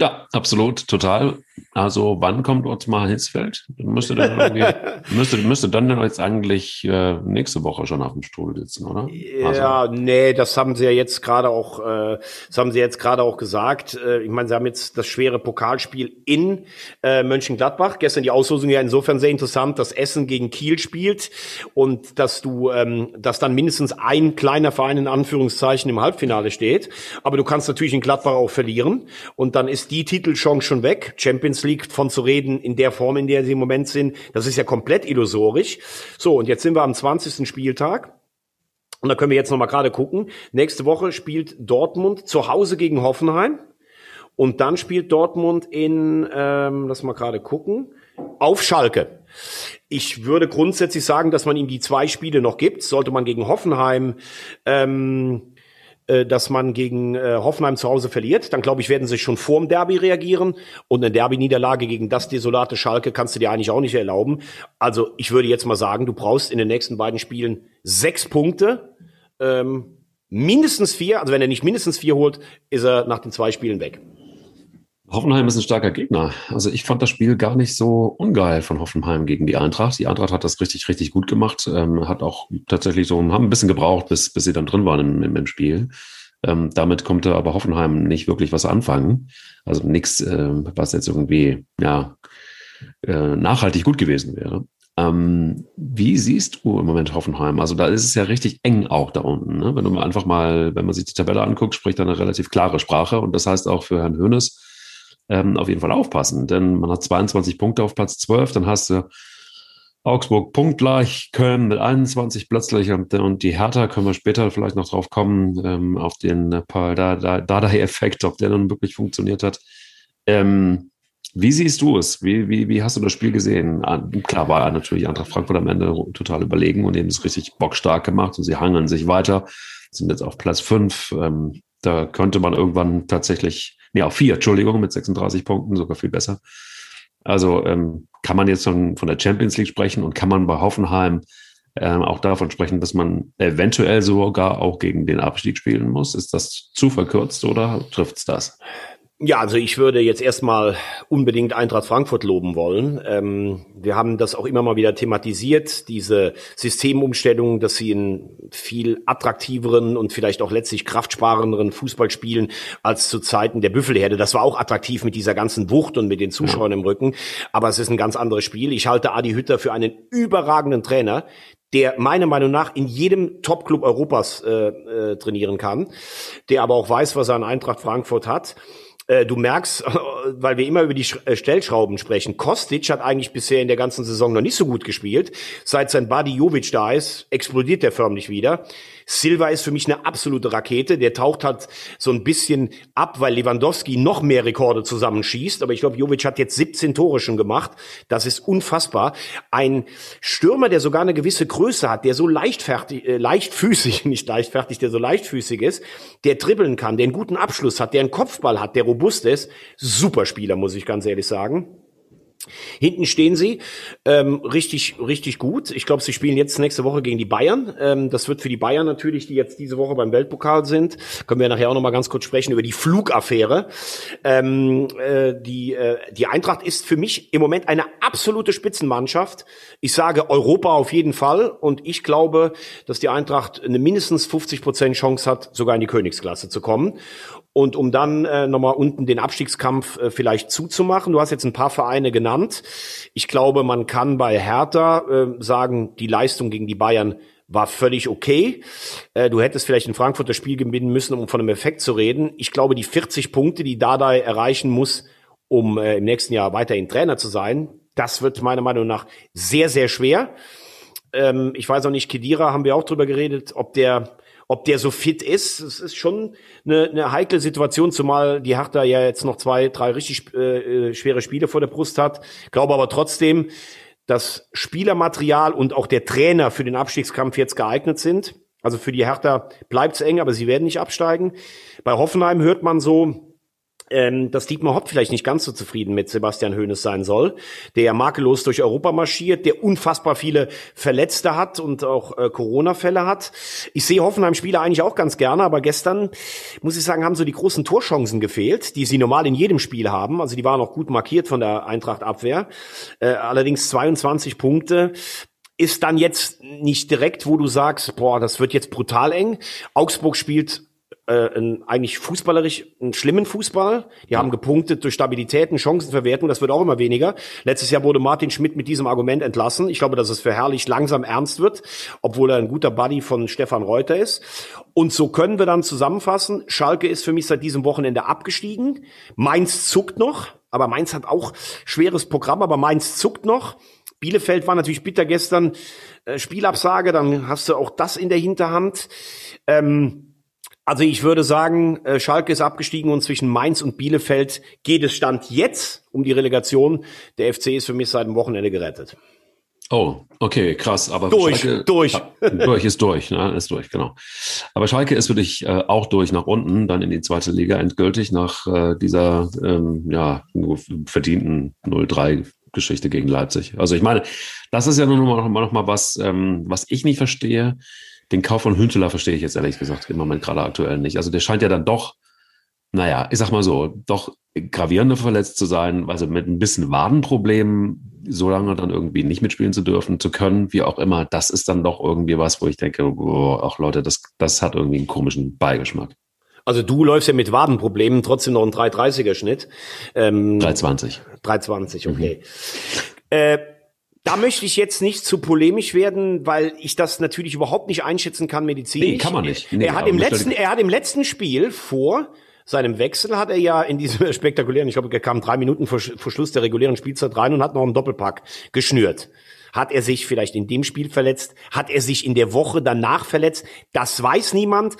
Ja, absolut, total. Also wann kommt Ottmar Hitzfeld? Müsste dann, müsste, müsste dann jetzt eigentlich äh, nächste Woche schon auf dem Stuhl sitzen, oder? Ja, also. nee, das haben sie ja jetzt gerade auch, äh, das haben sie jetzt gerade auch gesagt. Äh, ich meine, sie haben jetzt das schwere Pokalspiel in äh, Mönchengladbach. Gestern die Auslosung ja insofern sehr interessant, dass Essen gegen Kiel spielt und dass du, ähm, dass dann mindestens ein kleiner Verein in Anführungszeichen im Halbfinale steht. Aber du kannst natürlich in Gladbach auch verlieren und dann ist ist die Titelchance schon weg. Champions League von zu reden in der Form, in der sie im Moment sind, das ist ja komplett illusorisch. So, und jetzt sind wir am 20. Spieltag. Und da können wir jetzt noch mal gerade gucken. Nächste Woche spielt Dortmund zu Hause gegen Hoffenheim. Und dann spielt Dortmund in, ähm, lass mal gerade gucken, auf Schalke. Ich würde grundsätzlich sagen, dass man ihm die zwei Spiele noch gibt. Sollte man gegen Hoffenheim ähm, äh, dass man gegen äh, Hoffenheim zu Hause verliert, dann glaube ich, werden sie schon vorm Derby reagieren. Und eine Derby-Niederlage gegen das desolate Schalke kannst du dir eigentlich auch nicht erlauben. Also ich würde jetzt mal sagen, du brauchst in den nächsten beiden Spielen sechs Punkte. Ähm, mindestens vier, also wenn er nicht mindestens vier holt, ist er nach den zwei Spielen weg. Hoffenheim ist ein starker Gegner. Also ich fand das Spiel gar nicht so ungeil von Hoffenheim gegen die Eintracht. Die Eintracht hat das richtig, richtig gut gemacht. Ähm, hat auch tatsächlich so, haben ein bisschen gebraucht, bis, bis sie dann drin waren im, im Spiel. Ähm, damit konnte aber Hoffenheim nicht wirklich was anfangen. Also nichts, äh, was jetzt irgendwie ja äh, nachhaltig gut gewesen wäre. Ähm, wie siehst du im Moment Hoffenheim? Also da ist es ja richtig eng auch da unten. Ne? Wenn du mal einfach mal, wenn man sich die Tabelle anguckt, spricht da eine relativ klare Sprache. Und das heißt auch für Herrn Hönes, ähm, auf jeden Fall aufpassen, denn man hat 22 Punkte auf Platz 12, dann hast du Augsburg punktgleich, Köln mit 21 plötzlich und, und die Hertha können wir später vielleicht noch drauf kommen, ähm, auf den Dardai-Effekt, ob der nun wirklich funktioniert hat. Ähm, wie siehst du es? Wie, wie, wie hast du das Spiel gesehen? Ah, klar war natürlich Eintracht Frankfurt am Ende total überlegen und eben es richtig bockstark gemacht und sie hangeln sich weiter, sind jetzt auf Platz 5. Ähm, da könnte man irgendwann tatsächlich nee, auf vier, Entschuldigung, mit 36 Punkten, sogar viel besser. Also ähm, kann man jetzt von, von der Champions League sprechen und kann man bei Hoffenheim ähm, auch davon sprechen, dass man eventuell sogar auch gegen den Abstieg spielen muss. Ist das zu verkürzt oder trifft's das? Ja, also ich würde jetzt erstmal unbedingt Eintracht Frankfurt loben wollen. Ähm, wir haben das auch immer mal wieder thematisiert, diese Systemumstellung, dass sie einen viel attraktiveren und vielleicht auch letztlich kraftsparenderen Fußball spielen als zu Zeiten der Büffelherde. Das war auch attraktiv mit dieser ganzen Wucht und mit den Zuschauern im Rücken, aber es ist ein ganz anderes Spiel. Ich halte Adi Hütter für einen überragenden Trainer, der meiner Meinung nach in jedem Top-Club Europas äh, äh, trainieren kann, der aber auch weiß, was er an Eintracht Frankfurt hat. Äh, du merkst, weil wir immer über die äh, Stellschrauben sprechen, Kostic hat eigentlich bisher in der ganzen Saison noch nicht so gut gespielt. Seit sein Buddy Jovic da ist, explodiert der förmlich wieder. Silva ist für mich eine absolute Rakete. Der taucht halt so ein bisschen ab, weil Lewandowski noch mehr Rekorde zusammenschießt. Aber ich glaube, Jovic hat jetzt 17 Tore schon gemacht. Das ist unfassbar. Ein Stürmer, der sogar eine gewisse Größe hat, der so leichtfertig, äh, leichtfüßig, nicht leichtfertig, der so leichtfüßig ist, der dribbeln kann, der einen guten Abschluss hat, der einen Kopfball hat, der robust ist. Super Spieler, muss ich ganz ehrlich sagen. Hinten stehen sie ähm, richtig, richtig gut. Ich glaube, sie spielen jetzt nächste Woche gegen die Bayern. Ähm, das wird für die Bayern natürlich, die jetzt diese Woche beim Weltpokal sind, können wir nachher auch noch mal ganz kurz sprechen über die Flugaffäre. Ähm, äh, die, äh, die Eintracht ist für mich im Moment eine absolute Spitzenmannschaft. Ich sage Europa auf jeden Fall und ich glaube, dass die Eintracht eine mindestens 50 Prozent Chance hat, sogar in die Königsklasse zu kommen. Und um dann äh, nochmal unten den Abstiegskampf äh, vielleicht zuzumachen, du hast jetzt ein paar Vereine genannt. Ich glaube, man kann bei Hertha äh, sagen, die Leistung gegen die Bayern war völlig okay. Äh, du hättest vielleicht in Frankfurt das Spiel gewinnen müssen, um von einem Effekt zu reden. Ich glaube, die 40 Punkte, die Dada erreichen muss, um äh, im nächsten Jahr weiterhin Trainer zu sein, das wird meiner Meinung nach sehr, sehr schwer. Ähm, ich weiß auch nicht, Kedira haben wir auch drüber geredet, ob der ob der so fit ist. Es ist schon eine, eine heikle Situation, zumal die Hertha ja jetzt noch zwei, drei richtig äh, äh schwere Spiele vor der Brust hat. Glaube aber trotzdem, das Spielermaterial und auch der Trainer für den Abstiegskampf jetzt geeignet sind. Also für die Hertha bleibt es eng, aber sie werden nicht absteigen. Bei Hoffenheim hört man so, ähm, dass Dietmar Hopp vielleicht nicht ganz so zufrieden mit Sebastian Hoeneß sein soll, der makellos durch Europa marschiert, der unfassbar viele Verletzte hat und auch äh, Corona-Fälle hat. Ich sehe Hoffenheim-Spieler eigentlich auch ganz gerne, aber gestern, muss ich sagen, haben so die großen Torchancen gefehlt, die sie normal in jedem Spiel haben. Also die waren auch gut markiert von der Eintracht-Abwehr. Äh, allerdings 22 Punkte ist dann jetzt nicht direkt, wo du sagst, boah, das wird jetzt brutal eng. Augsburg spielt äh, ein, eigentlich fußballerisch einen schlimmen Fußball. Die haben gepunktet durch Stabilitäten, Chancenverwertung, das wird auch immer weniger. Letztes Jahr wurde Martin Schmidt mit diesem Argument entlassen. Ich glaube, dass es für Herrlich langsam ernst wird, obwohl er ein guter Buddy von Stefan Reuter ist. Und so können wir dann zusammenfassen, Schalke ist für mich seit diesem Wochenende abgestiegen. Mainz zuckt noch, aber Mainz hat auch schweres Programm, aber Mainz zuckt noch. Bielefeld war natürlich bitter gestern, äh, Spielabsage, dann hast du auch das in der Hinterhand. Ähm, also ich würde sagen, äh, Schalke ist abgestiegen und zwischen Mainz und Bielefeld geht es Stand jetzt um die Relegation. Der FC ist für mich seit dem Wochenende gerettet. Oh, okay, krass. Aber durch, Schalke, durch. durch ist durch, ne? ist durch, genau. Aber Schalke ist für dich äh, auch durch nach unten, dann in die zweite Liga endgültig nach äh, dieser ähm, ja verdienten 0-3 Geschichte gegen Leipzig. Also ich meine, das ist ja nur noch mal, noch mal was, ähm, was ich nicht verstehe den Kauf von Hünteler verstehe ich jetzt ehrlich gesagt im Moment gerade aktuell nicht. Also der scheint ja dann doch, naja, ich sag mal so, doch gravierender verletzt zu sein, also mit ein bisschen Wadenproblemen so lange dann irgendwie nicht mitspielen zu dürfen, zu können, wie auch immer, das ist dann doch irgendwie was, wo ich denke, oh, auch Leute, das, das hat irgendwie einen komischen Beigeschmack. Also du läufst ja mit Wadenproblemen trotzdem noch einen 330er Schnitt. Ähm, 320. 320, okay. Mhm. Äh, da möchte ich jetzt nicht zu polemisch werden, weil ich das natürlich überhaupt nicht einschätzen kann medizinisch. Nee, kann man nicht. Nee, er hat im letzten, er hat im letzten Spiel vor seinem Wechsel hat er ja in diesem spektakulären, ich glaube, er kam drei Minuten vor, vor Schluss der regulären Spielzeit rein und hat noch einen Doppelpack geschnürt. Hat er sich vielleicht in dem Spiel verletzt? Hat er sich in der Woche danach verletzt? Das weiß niemand.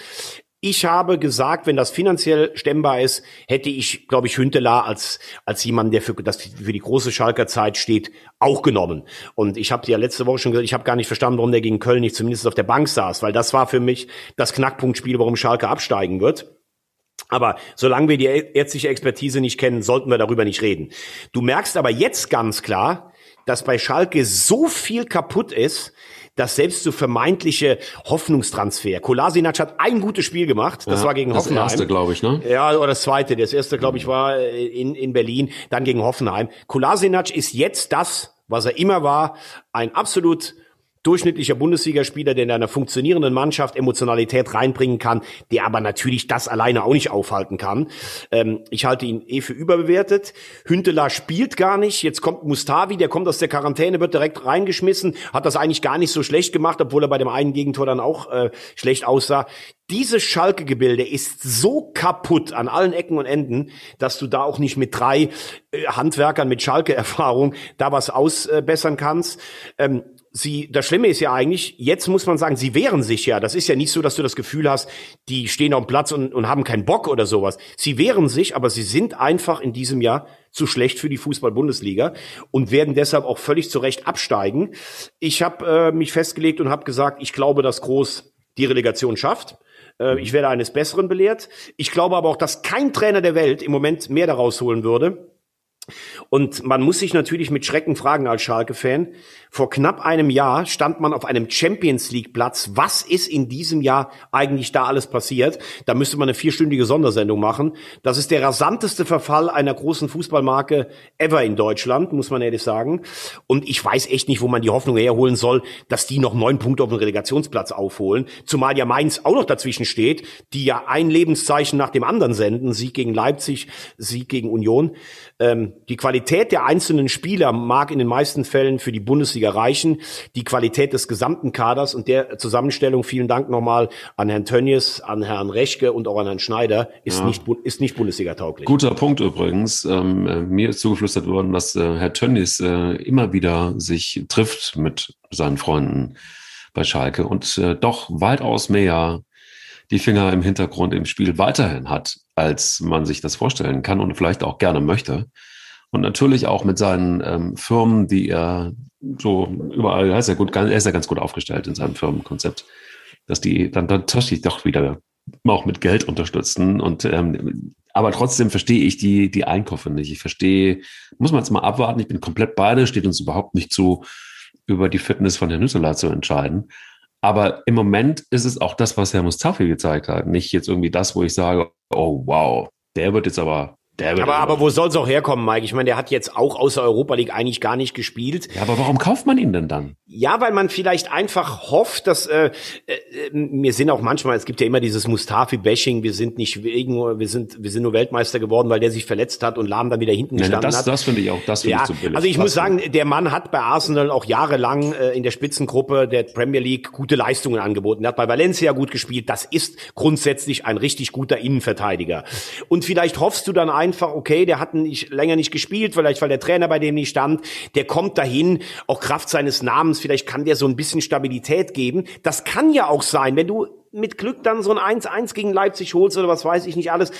Ich habe gesagt, wenn das finanziell stemmbar ist, hätte ich, glaube ich, Hünteler als, als jemand, der für, das für die große Schalker Zeit steht, auch genommen. Und ich habe ja letzte Woche schon gesagt, ich habe gar nicht verstanden, warum der gegen Köln nicht zumindest auf der Bank saß, weil das war für mich das Knackpunktspiel, warum Schalke absteigen wird. Aber solange wir die ärztliche Expertise nicht kennen, sollten wir darüber nicht reden. Du merkst aber jetzt ganz klar, dass bei Schalke so viel kaputt ist, dass selbst so vermeintliche Hoffnungstransfer. Kolasinac hat ein gutes Spiel gemacht, das ja, war gegen das Hoffenheim. Das erste, glaube ich, ne? Ja, oder das zweite. Das erste, glaube ich, war in, in Berlin, dann gegen Hoffenheim. Kolasinac ist jetzt das, was er immer war, ein absolut durchschnittlicher Bundesligaspieler, der in einer funktionierenden Mannschaft Emotionalität reinbringen kann, der aber natürlich das alleine auch nicht aufhalten kann. Ähm, ich halte ihn eh für überbewertet. Hünteler spielt gar nicht. Jetzt kommt Mustavi, der kommt aus der Quarantäne, wird direkt reingeschmissen, hat das eigentlich gar nicht so schlecht gemacht, obwohl er bei dem einen Gegentor dann auch äh, schlecht aussah. Dieses Schalke-Gebilde ist so kaputt an allen Ecken und Enden, dass du da auch nicht mit drei äh, Handwerkern mit Schalke-Erfahrung da was ausbessern kannst. Ähm, sie, das Schlimme ist ja eigentlich, jetzt muss man sagen, sie wehren sich ja. Das ist ja nicht so, dass du das Gefühl hast, die stehen auf dem Platz und, und haben keinen Bock oder sowas. Sie wehren sich, aber sie sind einfach in diesem Jahr zu schlecht für die Fußball-Bundesliga und werden deshalb auch völlig zu Recht absteigen. Ich habe äh, mich festgelegt und habe gesagt, ich glaube, dass Groß die Relegation schafft. Äh, ich werde eines Besseren belehrt. Ich glaube aber auch, dass kein Trainer der Welt im Moment mehr daraus holen würde. Und man muss sich natürlich mit Schrecken fragen als Schalke-Fan, vor knapp einem Jahr stand man auf einem Champions League Platz. Was ist in diesem Jahr eigentlich da alles passiert? Da müsste man eine vierstündige Sondersendung machen. Das ist der rasanteste Verfall einer großen Fußballmarke ever in Deutschland, muss man ehrlich sagen. Und ich weiß echt nicht, wo man die Hoffnung herholen soll, dass die noch neun Punkte auf dem Relegationsplatz aufholen. Zumal ja Mainz auch noch dazwischen steht, die ja ein Lebenszeichen nach dem anderen senden. Sieg gegen Leipzig, Sieg gegen Union. Ähm, die Qualität der einzelnen Spieler mag in den meisten Fällen für die Bundesliga reichen. Die Qualität des gesamten Kaders und der Zusammenstellung, vielen Dank nochmal an Herrn Tönnies, an Herrn Rechke und auch an Herrn Schneider, ist ja. nicht, ist nicht Bundesliga-tauglich. Guter Punkt übrigens. Ähm, äh, mir ist zugeflüstert worden, dass äh, Herr Tönnies äh, immer wieder sich trifft mit seinen Freunden bei Schalke und äh, doch weitaus mehr die Finger im Hintergrund im Spiel weiterhin hat, als man sich das vorstellen kann und vielleicht auch gerne möchte. Und natürlich auch mit seinen ähm, Firmen, die er so überall, er ist ja gut, er ist ja ganz gut aufgestellt in seinem Firmenkonzept, dass die dann, tatsächlich doch wieder auch mit Geld unterstützen. Und ähm, aber trotzdem verstehe ich die, die Einkäufe nicht. Ich verstehe, muss man jetzt mal abwarten, ich bin komplett beide, steht uns überhaupt nicht zu, über die Fitness von Herrn Nüsseler zu entscheiden. Aber im Moment ist es auch das, was Herr Mustafi gezeigt hat. Nicht jetzt irgendwie das, wo ich sage, oh wow, der wird jetzt aber aber, aber wo soll es auch herkommen, Mike? Ich meine, der hat jetzt auch außer Europa League eigentlich gar nicht gespielt. Ja, aber warum kauft man ihn denn dann? Ja, weil man vielleicht einfach hofft, dass äh, äh, wir sind auch manchmal, es gibt ja immer dieses Mustafi-Bashing, wir sind nicht wegen, wir sind, wir sind nur Weltmeister geworden, weil der sich verletzt hat und Lahm dann wieder hinten gestanden ja, das, hat. Das finde ich auch, das finde ja, ich zu billig. Also ich das muss sagen, der Mann hat bei Arsenal auch jahrelang äh, in der Spitzengruppe der Premier League gute Leistungen angeboten. Er hat bei Valencia gut gespielt. Das ist grundsätzlich ein richtig guter Innenverteidiger. Und vielleicht hoffst du dann einfach, okay, der hat nicht, länger nicht gespielt, vielleicht weil der Trainer bei dem nicht stand. Der kommt dahin, auch Kraft seines Namens, vielleicht kann der so ein bisschen Stabilität geben. Das kann ja auch sein, wenn du mit Glück dann so ein 1-1 gegen Leipzig holst oder was weiß ich nicht alles.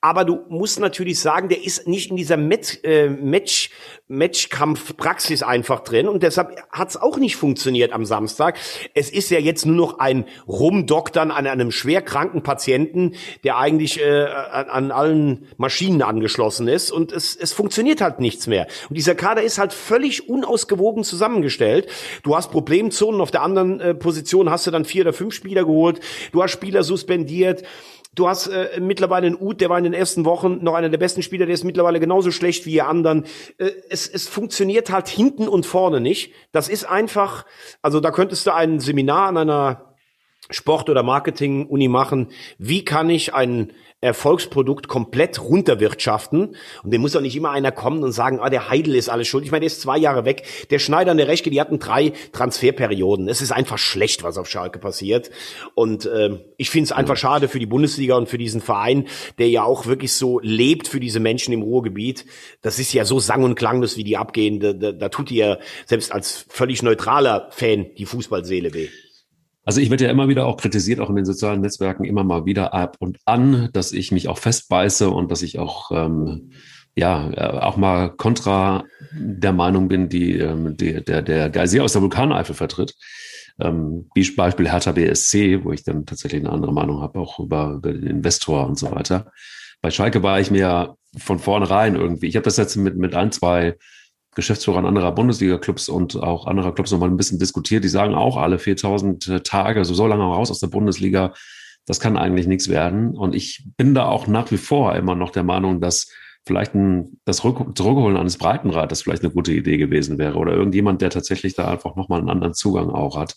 Aber du musst natürlich sagen, der ist nicht in dieser Met, äh, Match, Matchkampfpraxis einfach drin und deshalb hat es auch nicht funktioniert am Samstag. Es ist ja jetzt nur noch ein Rumdoktern an einem schwerkranken Patienten, der eigentlich äh, an, an allen Maschinen angeschlossen ist und es, es funktioniert halt nichts mehr. Und dieser Kader ist halt völlig unausgewogen zusammengestellt. Du hast Problemzonen, auf der anderen äh, Position hast du dann vier oder fünf Spieler geholt Du hast Spieler suspendiert. Du hast äh, mittlerweile einen Uth, der war in den ersten Wochen noch einer der besten Spieler, der ist mittlerweile genauso schlecht wie ihr anderen. Äh, es, es funktioniert halt hinten und vorne nicht. Das ist einfach, also da könntest du ein Seminar an einer Sport- oder Marketing-Uni machen. Wie kann ich ein Erfolgsprodukt komplett runterwirtschaften. Und dem muss doch nicht immer einer kommen und sagen, ah, der Heidel ist alles schuld. Ich meine, der ist zwei Jahre weg. Der Schneider und der Reschke, die hatten drei Transferperioden. Es ist einfach schlecht, was auf Schalke passiert. Und äh, ich finde es einfach schade für die Bundesliga und für diesen Verein, der ja auch wirklich so lebt für diese Menschen im Ruhrgebiet. Das ist ja so sang- und klanglos, wie die abgehen. Da, da, da tut ihr selbst als völlig neutraler Fan die Fußballseele weh. Also ich werde ja immer wieder auch kritisiert, auch in den sozialen Netzwerken, immer mal wieder ab und an, dass ich mich auch festbeiße und dass ich auch ähm, ja äh, auch mal kontra der Meinung bin, die, ähm, die der der Geysir aus der Vulkaneifel vertritt. Ähm, Beispiel Hertha BSC, wo ich dann tatsächlich eine andere Meinung habe, auch über, über den Investor und so weiter. Bei Schalke war ich mir von vornherein irgendwie, ich habe das jetzt mit, mit ein, zwei Geschäftsführern anderer Bundesliga-Clubs und auch anderer Clubs nochmal ein bisschen diskutiert. Die sagen auch alle 4000 Tage, also so lange raus aus der Bundesliga, das kann eigentlich nichts werden. Und ich bin da auch nach wie vor immer noch der Meinung, dass vielleicht ein, das Zurückholen eines Breitenreiters vielleicht eine gute Idee gewesen wäre oder irgendjemand, der tatsächlich da einfach nochmal einen anderen Zugang auch hat.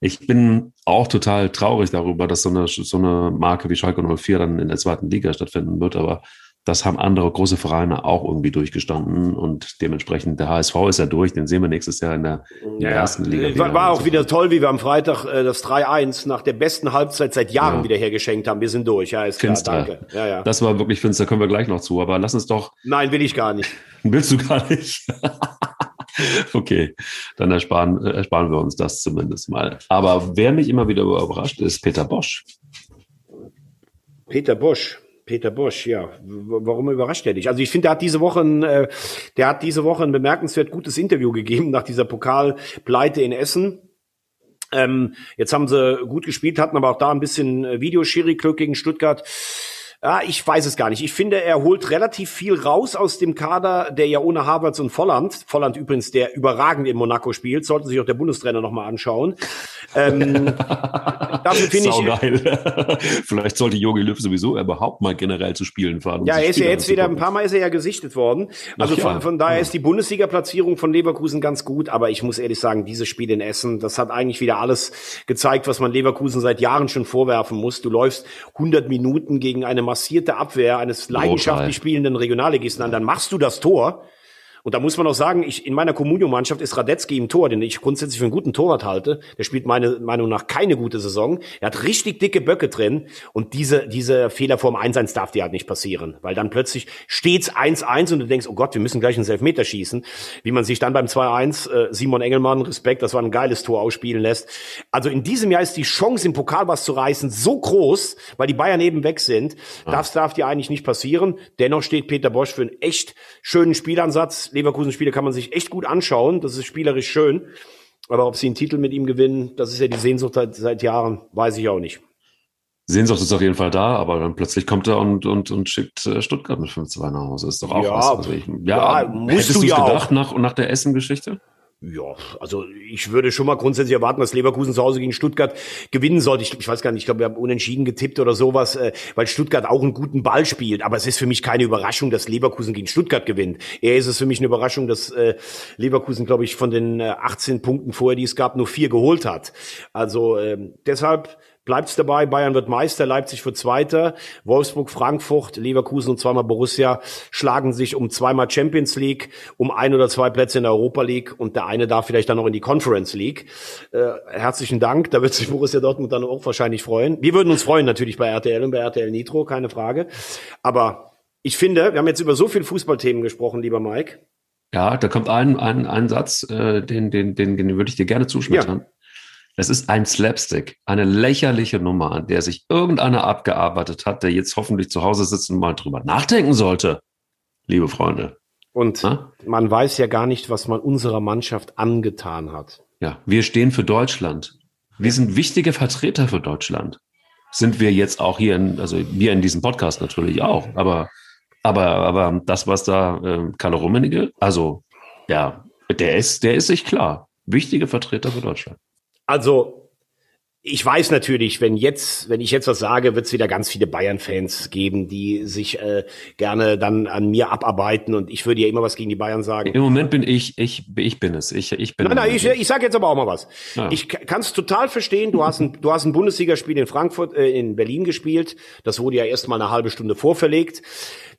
Ich bin auch total traurig darüber, dass so eine, so eine Marke wie Schalke 04 dann in der zweiten Liga stattfinden wird, aber das haben andere große Vereine auch irgendwie durchgestanden und dementsprechend der HSV ist ja durch, den sehen wir nächstes Jahr in der, in der ersten Liga. War, war auch wieder toll, wie wir am Freitag äh, das 3-1 nach der besten Halbzeit seit Jahren ja. wieder hergeschenkt haben. Wir sind durch, ja, ist finster. klar, danke. Ja, ja. Das war wirklich finster, kommen wir gleich noch zu, aber lass uns doch. Nein, will ich gar nicht. Willst du gar nicht? okay, dann ersparen, ersparen wir uns das zumindest mal. Aber wer mich immer wieder überrascht, ist Peter Bosch. Peter Bosch. Peter Bosch, ja. Warum überrascht er dich? Also ich finde, der hat diese Woche ein, äh, der hat diese Woche ein bemerkenswert gutes Interview gegeben nach dieser Pokalpleite in Essen. Ähm, jetzt haben sie gut gespielt, hatten aber auch da ein bisschen äh, Videoschiri-Glück gegen Stuttgart. Ja, ich weiß es gar nicht. Ich finde, er holt relativ viel raus aus dem Kader, der ja ohne Havertz und Volland, Volland übrigens, der überragend in Monaco spielt, sollte sich auch der Bundestrainer nochmal anschauen. Ähm, dafür finde ich. Geil. Vielleicht sollte Jogi Löw sowieso überhaupt mal generell zu spielen fahren. Ja, er ist ja jetzt wieder ein paar Mal ist er ja gesichtet worden. Also von, von daher ist die Bundesliga-Platzierung von Leverkusen ganz gut, aber ich muss ehrlich sagen, dieses Spiel in Essen, das hat eigentlich wieder alles gezeigt, was man Leverkusen seit Jahren schon vorwerfen muss. Du läufst 100 Minuten gegen eine massierte Abwehr eines leidenschaftlich spielenden Regionalligisten an, dann machst du das Tor und da muss man auch sagen, ich, in meiner Comunio-Mannschaft ist Radetzky im Tor, den ich grundsätzlich für einen guten Torwart halte. Der spielt meiner Meinung nach keine gute Saison. Er hat richtig dicke Böcke drin. Und diese, diese Fehler vorm 1-1 darf dir halt nicht passieren. Weil dann plötzlich steht's 1-1 und du denkst, oh Gott, wir müssen gleich einen Elfmeter schießen. Wie man sich dann beim 2-1, äh, Simon Engelmann, Respekt, das war ein geiles Tor, ausspielen lässt. Also in diesem Jahr ist die Chance, im Pokal was zu reißen, so groß, weil die Bayern eben weg sind. Das darf dir eigentlich nicht passieren. Dennoch steht Peter Bosch für einen echt schönen Spielansatz Leverkusen-Spiele kann man sich echt gut anschauen. Das ist spielerisch schön. Aber ob sie einen Titel mit ihm gewinnen, das ist ja die Sehnsucht seit, seit Jahren, weiß ich auch nicht. Sehnsucht ist auf jeden Fall da, aber dann plötzlich kommt er und, und, und schickt äh, Stuttgart mit 5-2 nach Hause. Ist doch auch ja, was. Also ich, ja, ja musst hättest du ja gedacht auch. nach, nach der Essen-Geschichte? Ja, also ich würde schon mal grundsätzlich erwarten, dass Leverkusen zu Hause gegen Stuttgart gewinnen sollte. Ich, ich weiß gar nicht, ich glaube, wir haben unentschieden getippt oder sowas, äh, weil Stuttgart auch einen guten Ball spielt. Aber es ist für mich keine Überraschung, dass Leverkusen gegen Stuttgart gewinnt. Eher ist es für mich eine Überraschung, dass äh, Leverkusen, glaube ich, von den äh, 18 Punkten vorher, die es gab, nur vier geholt hat. Also äh, deshalb Bleibt's dabei, Bayern wird Meister, Leipzig wird Zweiter, Wolfsburg, Frankfurt, Leverkusen und zweimal Borussia schlagen sich um zweimal Champions League, um ein oder zwei Plätze in der Europa League und der eine darf vielleicht dann noch in die Conference League. Äh, herzlichen Dank, da wird sich Borussia Dortmund dann auch wahrscheinlich freuen. Wir würden uns freuen natürlich bei RTL und bei RTL Nitro, keine Frage. Aber ich finde, wir haben jetzt über so viele Fußballthemen gesprochen, lieber Mike. Ja, da kommt ein, ein, ein Satz, äh, den, den, den, den würde ich dir gerne zuschmettern. Ja. Es ist ein Slapstick, eine lächerliche Nummer, an der sich irgendeiner abgearbeitet hat, der jetzt hoffentlich zu Hause sitzt und mal drüber nachdenken sollte, liebe Freunde. Und Na? man weiß ja gar nicht, was man unserer Mannschaft angetan hat. Ja, wir stehen für Deutschland. Wir sind wichtige Vertreter für Deutschland. Sind wir jetzt auch hier in, also wir in diesem Podcast natürlich auch, aber, aber, aber das, was da äh, Karl Rummenigge, also ja, der ist, der ist sich klar. Wichtige Vertreter für Deutschland. Also ich weiß natürlich, wenn jetzt, wenn ich jetzt was sage, wird es wieder ganz viele Bayern-Fans geben, die sich äh, gerne dann an mir abarbeiten und ich würde ja immer was gegen die Bayern sagen. Im Moment bin ich, ich, ich bin es. Ich, ich bin. Nein, nein, ich, ich sage jetzt aber auch mal was. Ja. Ich kann es total verstehen. Du hast ein, du hast ein Bundesligaspiel in Frankfurt, äh, in Berlin gespielt. Das wurde ja erst mal eine halbe Stunde vorverlegt.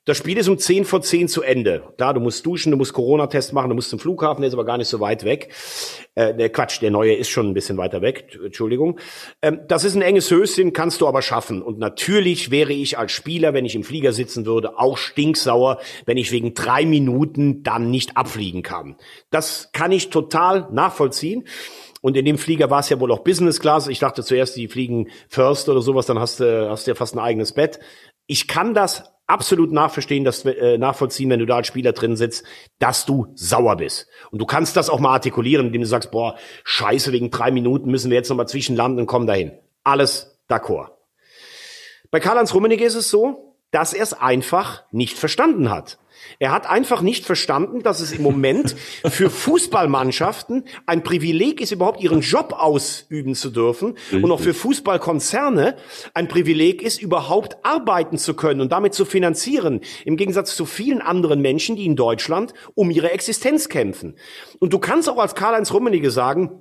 Das Spiel ist um 10 vor 10 zu Ende. Da, du musst duschen, du musst Corona-Test machen, du musst zum Flughafen, der ist aber gar nicht so weit weg. Äh, der Quatsch, der neue ist schon ein bisschen weiter weg, Entschuldigung. Ähm, das ist ein enges Höschen, kannst du aber schaffen. Und natürlich wäre ich als Spieler, wenn ich im Flieger sitzen würde, auch stinksauer, wenn ich wegen drei Minuten dann nicht abfliegen kann. Das kann ich total nachvollziehen. Und in dem Flieger war es ja wohl auch Business Class. Ich dachte zuerst, die fliegen First oder sowas, dann hast du, hast du ja fast ein eigenes Bett. Ich kann das absolut nachverstehen, dass, äh, nachvollziehen, wenn du da als Spieler drin sitzt, dass du sauer bist. Und du kannst das auch mal artikulieren, indem du sagst, boah, scheiße, wegen drei Minuten müssen wir jetzt nochmal zwischenlanden und kommen dahin. Alles d'accord. Bei Karl-Heinz Rummenigge ist es so, dass er es einfach nicht verstanden hat. Er hat einfach nicht verstanden, dass es im Moment für Fußballmannschaften ein Privileg ist, überhaupt ihren Job ausüben zu dürfen Richtig. und auch für Fußballkonzerne ein Privileg ist, überhaupt arbeiten zu können und damit zu finanzieren. Im Gegensatz zu vielen anderen Menschen, die in Deutschland um ihre Existenz kämpfen. Und du kannst auch als Karl-Heinz Rummenigge sagen,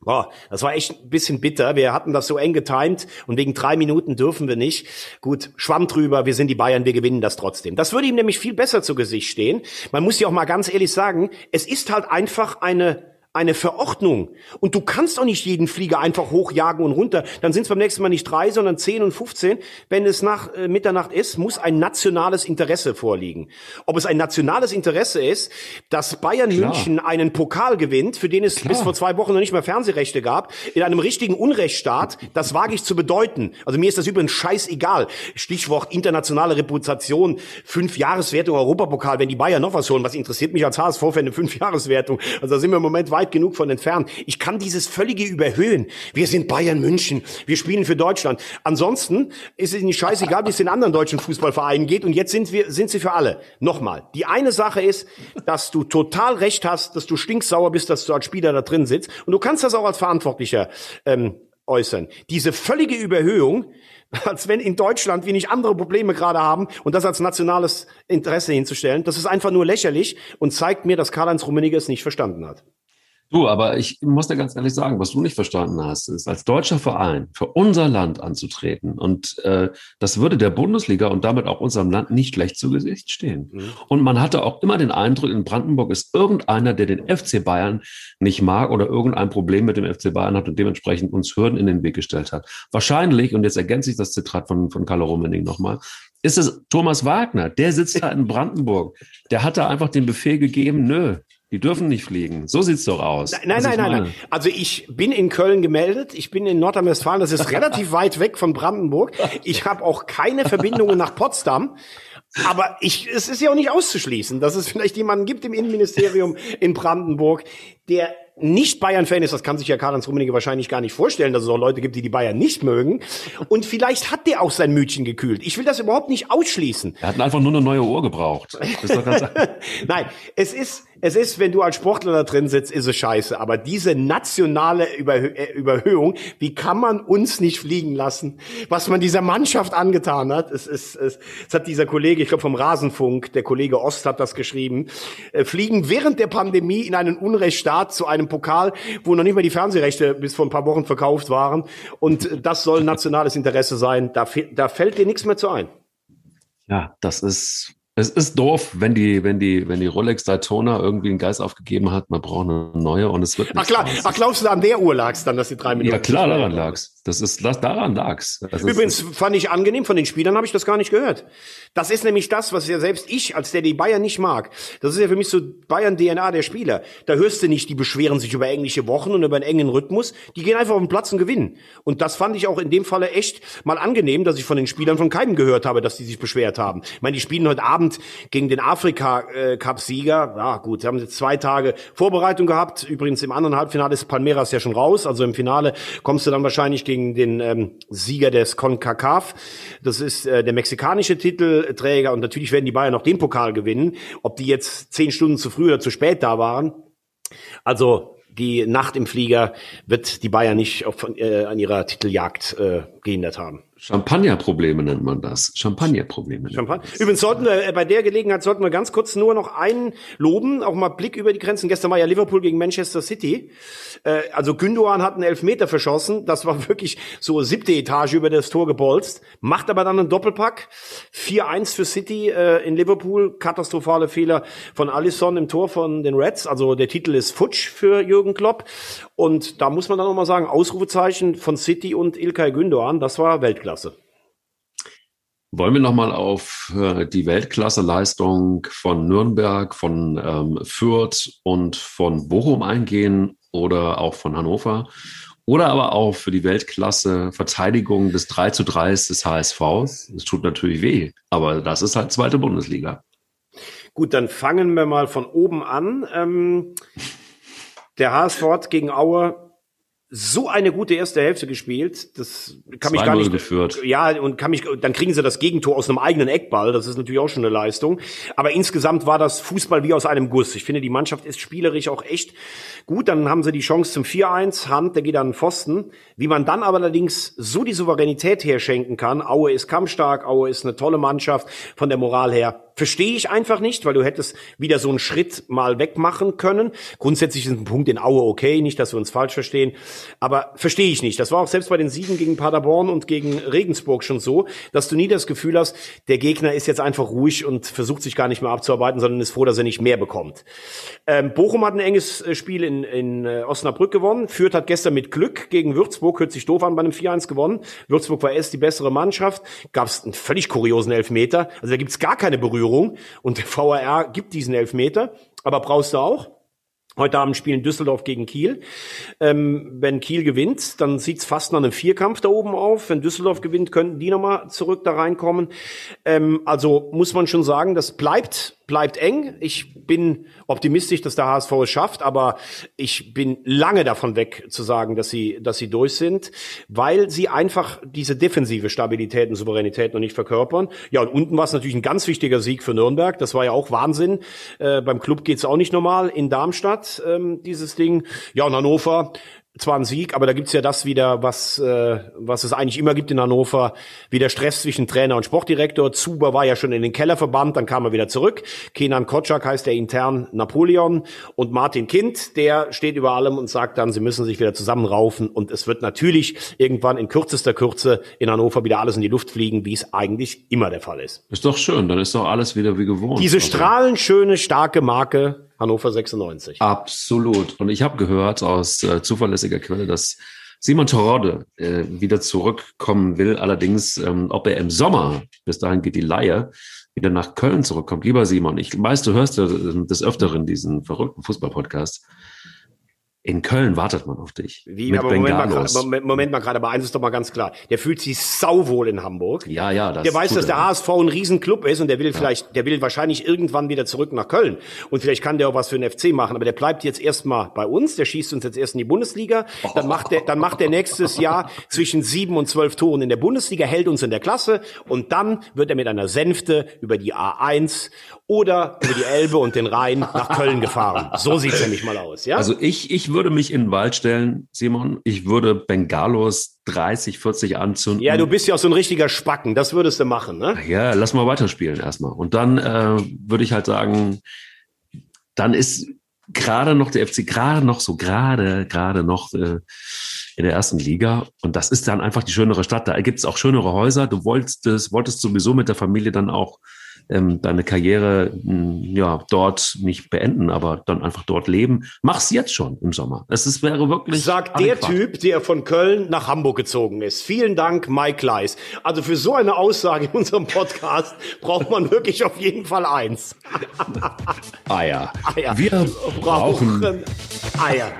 Boah, das war echt ein bisschen bitter. Wir hatten das so eng getimt und wegen drei Minuten dürfen wir nicht. Gut, Schwamm drüber, wir sind die Bayern, wir gewinnen das trotzdem. Das würde ihm nämlich viel besser zu Gesicht stehen. Man muss ja auch mal ganz ehrlich sagen, es ist halt einfach eine eine Verordnung. Und du kannst auch nicht jeden Flieger einfach hochjagen und runter. Dann sind es beim nächsten Mal nicht drei, sondern zehn und 15. Wenn es nach äh, Mitternacht ist, muss ein nationales Interesse vorliegen. Ob es ein nationales Interesse ist, dass Bayern Klar. München einen Pokal gewinnt, für den es Klar. bis vor zwei Wochen noch nicht mehr Fernsehrechte gab, in einem richtigen Unrechtsstaat, das wage ich zu bedeuten. Also mir ist das übrigens scheißegal. Stichwort internationale Reputation, fünf Jahreswertung Europapokal, wenn die Bayern noch was holen, was interessiert mich als HSV für eine fünf Jahreswertung? Also da sind wir im Moment weit genug von entfernt. Ich kann dieses völlige Überhöhen. Wir sind Bayern München. Wir spielen für Deutschland. Ansonsten ist es nicht scheißegal, wie es den anderen deutschen Fußballvereinen geht. Und jetzt sind wir, sind sie für alle. Nochmal. Die eine Sache ist, dass du total recht hast, dass du stinksauer bist, dass du als Spieler da drin sitzt. Und du kannst das auch als Verantwortlicher ähm, äußern. Diese völlige Überhöhung, als wenn in Deutschland wir nicht andere Probleme gerade haben und das als nationales Interesse hinzustellen, das ist einfach nur lächerlich und zeigt mir, dass Karl-Heinz Rummenigge es nicht verstanden hat. Du, aber ich muss dir ganz ehrlich sagen, was du nicht verstanden hast, ist, als deutscher Verein für unser Land anzutreten. Und äh, das würde der Bundesliga und damit auch unserem Land nicht schlecht zu Gesicht stehen. Mhm. Und man hatte auch immer den Eindruck, in Brandenburg ist irgendeiner, der den FC Bayern nicht mag oder irgendein Problem mit dem FC Bayern hat und dementsprechend uns Hürden in den Weg gestellt hat. Wahrscheinlich, und jetzt ergänze ich das Zitat von, von Carlo Rummenigge nochmal, ist es Thomas Wagner, der sitzt da in Brandenburg. Der hat da einfach den Befehl gegeben, nö, die dürfen nicht fliegen. So sieht's doch aus. Nein, nein, nein, nein. Also ich bin in Köln gemeldet. Ich bin in Nordrhein-Westfalen. Das ist relativ weit weg von Brandenburg. Ich habe auch keine Verbindungen nach Potsdam. Aber ich, es ist ja auch nicht auszuschließen, dass es vielleicht jemanden gibt im Innenministerium in Brandenburg, der nicht Bayern-Fan ist, das kann sich ja Karl-Heinz Rummenigge wahrscheinlich gar nicht vorstellen, dass es auch Leute gibt, die die Bayern nicht mögen. Und vielleicht hat der auch sein Mütchen gekühlt. Ich will das überhaupt nicht ausschließen. Er hat einfach nur eine neue Uhr gebraucht. Nein, es ist, es ist, wenn du als Sportler da drin sitzt, ist es scheiße. Aber diese nationale Überhö äh, Überhöhung, wie kann man uns nicht fliegen lassen? Was man dieser Mannschaft angetan hat, es ist, es, es hat dieser Kollege, ich glaube vom Rasenfunk, der Kollege Ost hat das geschrieben, äh, fliegen während der Pandemie in einen Unrechtsstaat zu einem Pokal, wo noch nicht mal die Fernsehrechte bis vor ein paar Wochen verkauft waren. Und das soll nationales Interesse sein. Da, da fällt dir nichts mehr zu ein. Ja, das ist es ist doof, wenn die, wenn die, wenn die Rolex Daytona irgendwie einen Geist aufgegeben hat, man braucht eine neue und es wird. Ach klar, ach glaubst du, an der Uhr lag's dann, dass die drei Minuten? Ja klar, daran lag's. Das ist, das, daran lag's. Das Übrigens ist, fand ich angenehm, von den Spielern habe ich das gar nicht gehört. Das ist nämlich das, was ja selbst ich, als der die Bayern nicht mag. Das ist ja für mich so Bayern-DNA der Spieler. Da hörst du nicht, die beschweren sich über englische Wochen und über einen engen Rhythmus. Die gehen einfach auf den Platz und gewinnen. Und das fand ich auch in dem Falle echt mal angenehm, dass ich von den Spielern von keinem gehört habe, dass die sich beschwert haben. Ich meine, die spielen heute Abend gegen den Afrika-Cup-Sieger. Ja gut, sie haben jetzt zwei Tage Vorbereitung gehabt. Übrigens im anderen Halbfinale ist Palmeiras ja schon raus. Also im Finale kommst du dann wahrscheinlich gegen den ähm, Sieger des CONCACAF. Das ist äh, der mexikanische Titelträger. Und natürlich werden die Bayern noch den Pokal gewinnen. Ob die jetzt zehn Stunden zu früh oder zu spät da waren. Also die Nacht im Flieger wird die Bayern nicht auf, äh, an ihrer Titeljagd äh, gehindert haben. Champagnerprobleme nennt man das. Champagnerprobleme. Champagner. Übrigens sollten wir äh, bei der Gelegenheit sollten wir ganz kurz nur noch einen loben, auch mal Blick über die Grenzen. Gestern war ja Liverpool gegen Manchester City. Äh, also Gündogan hat einen Elfmeter verschossen. Das war wirklich so siebte Etage über das Tor gebolzt. Macht aber dann einen Doppelpack. 4-1 für City äh, in Liverpool. Katastrophale Fehler von Alisson im Tor von den Reds. Also der Titel ist futsch für Jürgen Klopp. Und da muss man dann noch mal sagen, Ausrufezeichen von City und Ilkay Gündogan. Das war Weltklasse. Weltklasse. Wollen wir nochmal auf äh, die Weltklasse-Leistung von Nürnberg, von ähm, Fürth und von Bochum eingehen oder auch von Hannover? Oder aber auch für die Weltklasse-Verteidigung des 3 zu 3 des HSV. Es tut natürlich weh, aber das ist halt zweite Bundesliga. Gut, dann fangen wir mal von oben an. Ähm, der HSV hat gegen Aue so eine gute erste Hälfte gespielt, das kann mich gar nicht geführt. Ja, und kann mich dann kriegen sie das Gegentor aus einem eigenen Eckball, das ist natürlich auch schon eine Leistung, aber insgesamt war das Fußball wie aus einem Guss. Ich finde, die Mannschaft ist spielerisch auch echt gut, dann haben sie die Chance zum 4-1, Hand, der geht an den Pfosten. Wie man dann aber allerdings so die Souveränität herschenken kann, Aue ist kampfstark, Aue ist eine tolle Mannschaft von der Moral her, Verstehe ich einfach nicht, weil du hättest wieder so einen Schritt mal wegmachen können. Grundsätzlich ist ein Punkt in Aue okay, nicht, dass wir uns falsch verstehen. Aber verstehe ich nicht. Das war auch selbst bei den Siegen gegen Paderborn und gegen Regensburg schon so, dass du nie das Gefühl hast, der Gegner ist jetzt einfach ruhig und versucht sich gar nicht mehr abzuarbeiten, sondern ist froh, dass er nicht mehr bekommt. Ähm, Bochum hat ein enges äh, Spiel in, in äh, Osnabrück gewonnen. Fürth hat gestern mit Glück gegen Würzburg, hört sich doof an, bei einem 4-1 gewonnen. Würzburg war erst die bessere Mannschaft. Gab es einen völlig kuriosen Elfmeter. Also da gibt's gar keine Berührung Berührung. Und der VAR gibt diesen Elfmeter, aber brauchst du auch. Heute Abend spielen Düsseldorf gegen Kiel. Ähm, wenn Kiel gewinnt, dann sieht's fast nach einem Vierkampf da oben auf. Wenn Düsseldorf gewinnt, könnten die nochmal zurück da reinkommen. Ähm, also muss man schon sagen, das bleibt bleibt eng. Ich bin optimistisch, dass der HSV es schafft, aber ich bin lange davon weg zu sagen, dass sie, dass sie durch sind, weil sie einfach diese defensive Stabilität und Souveränität noch nicht verkörpern. Ja, und unten war es natürlich ein ganz wichtiger Sieg für Nürnberg. Das war ja auch Wahnsinn. Äh, beim Club geht's auch nicht normal in Darmstadt, ähm, dieses Ding. Ja, und Hannover zwar ein Sieg, aber da gibt's ja das wieder, was, äh, was es eigentlich immer gibt in Hannover, wieder Stress zwischen Trainer und Sportdirektor. Zuber war ja schon in den Keller verbannt, dann kam er wieder zurück. Kenan Kotschak heißt der intern Napoleon und Martin Kind, der steht über allem und sagt dann, sie müssen sich wieder zusammenraufen und es wird natürlich irgendwann in kürzester Kürze in Hannover wieder alles in die Luft fliegen, wie es eigentlich immer der Fall ist. Ist doch schön, dann ist doch alles wieder wie gewohnt. Diese also strahlenschöne, starke Marke Hannover 96. Absolut. Und ich habe gehört aus äh, zuverlässiger Quelle, dass Simon Terodde äh, wieder zurückkommen will. Allerdings, ähm, ob er im Sommer, bis dahin geht die Laie, wieder nach Köln zurückkommt. Lieber Simon, ich weiß, du hörst des Öfteren diesen verrückten Fußballpodcast. In Köln wartet man auf dich. Wie, aber Moment mal, Moment, Moment mal gerade, aber eins ist doch mal ganz klar. Der fühlt sich sauwohl in Hamburg. Ja, ja, das Der weiß, dass der HSV ein Riesenclub ist und der will ja. vielleicht, der will wahrscheinlich irgendwann wieder zurück nach Köln. Und vielleicht kann der auch was für den FC machen, aber der bleibt jetzt erstmal bei uns, der schießt uns jetzt erst in die Bundesliga. Dann macht der, dann macht der nächstes Jahr zwischen sieben und zwölf Toren in der Bundesliga, hält uns in der Klasse und dann wird er mit einer Sänfte über die A1 oder über die Elbe und den Rhein nach Köln gefahren. So sieht's nämlich mal aus, ja? Also ich, ich würde mich in den Wald stellen, Simon. Ich würde Bengalos 30, 40 anzünden. Ja, du bist ja auch so ein richtiger Spacken. Das würdest du machen, ne? Ja, lass mal weiterspielen erstmal. Und dann äh, würde ich halt sagen, dann ist gerade noch der FC gerade noch so gerade gerade noch äh, in der ersten Liga und das ist dann einfach die schönere Stadt. Da gibt's auch schönere Häuser. Du wolltest, wolltest sowieso mit der Familie dann auch ähm, deine Karriere mh, ja dort nicht beenden, aber dann einfach dort leben. Mach's jetzt schon im Sommer. Es ist, wäre wirklich. Sagt adäquat. der Typ, der von Köln nach Hamburg gezogen ist. Vielen Dank, Mike Leis. Also für so eine Aussage in unserem Podcast braucht man wirklich auf jeden Fall eins. Eier. Eier. Wir brauchen Eier.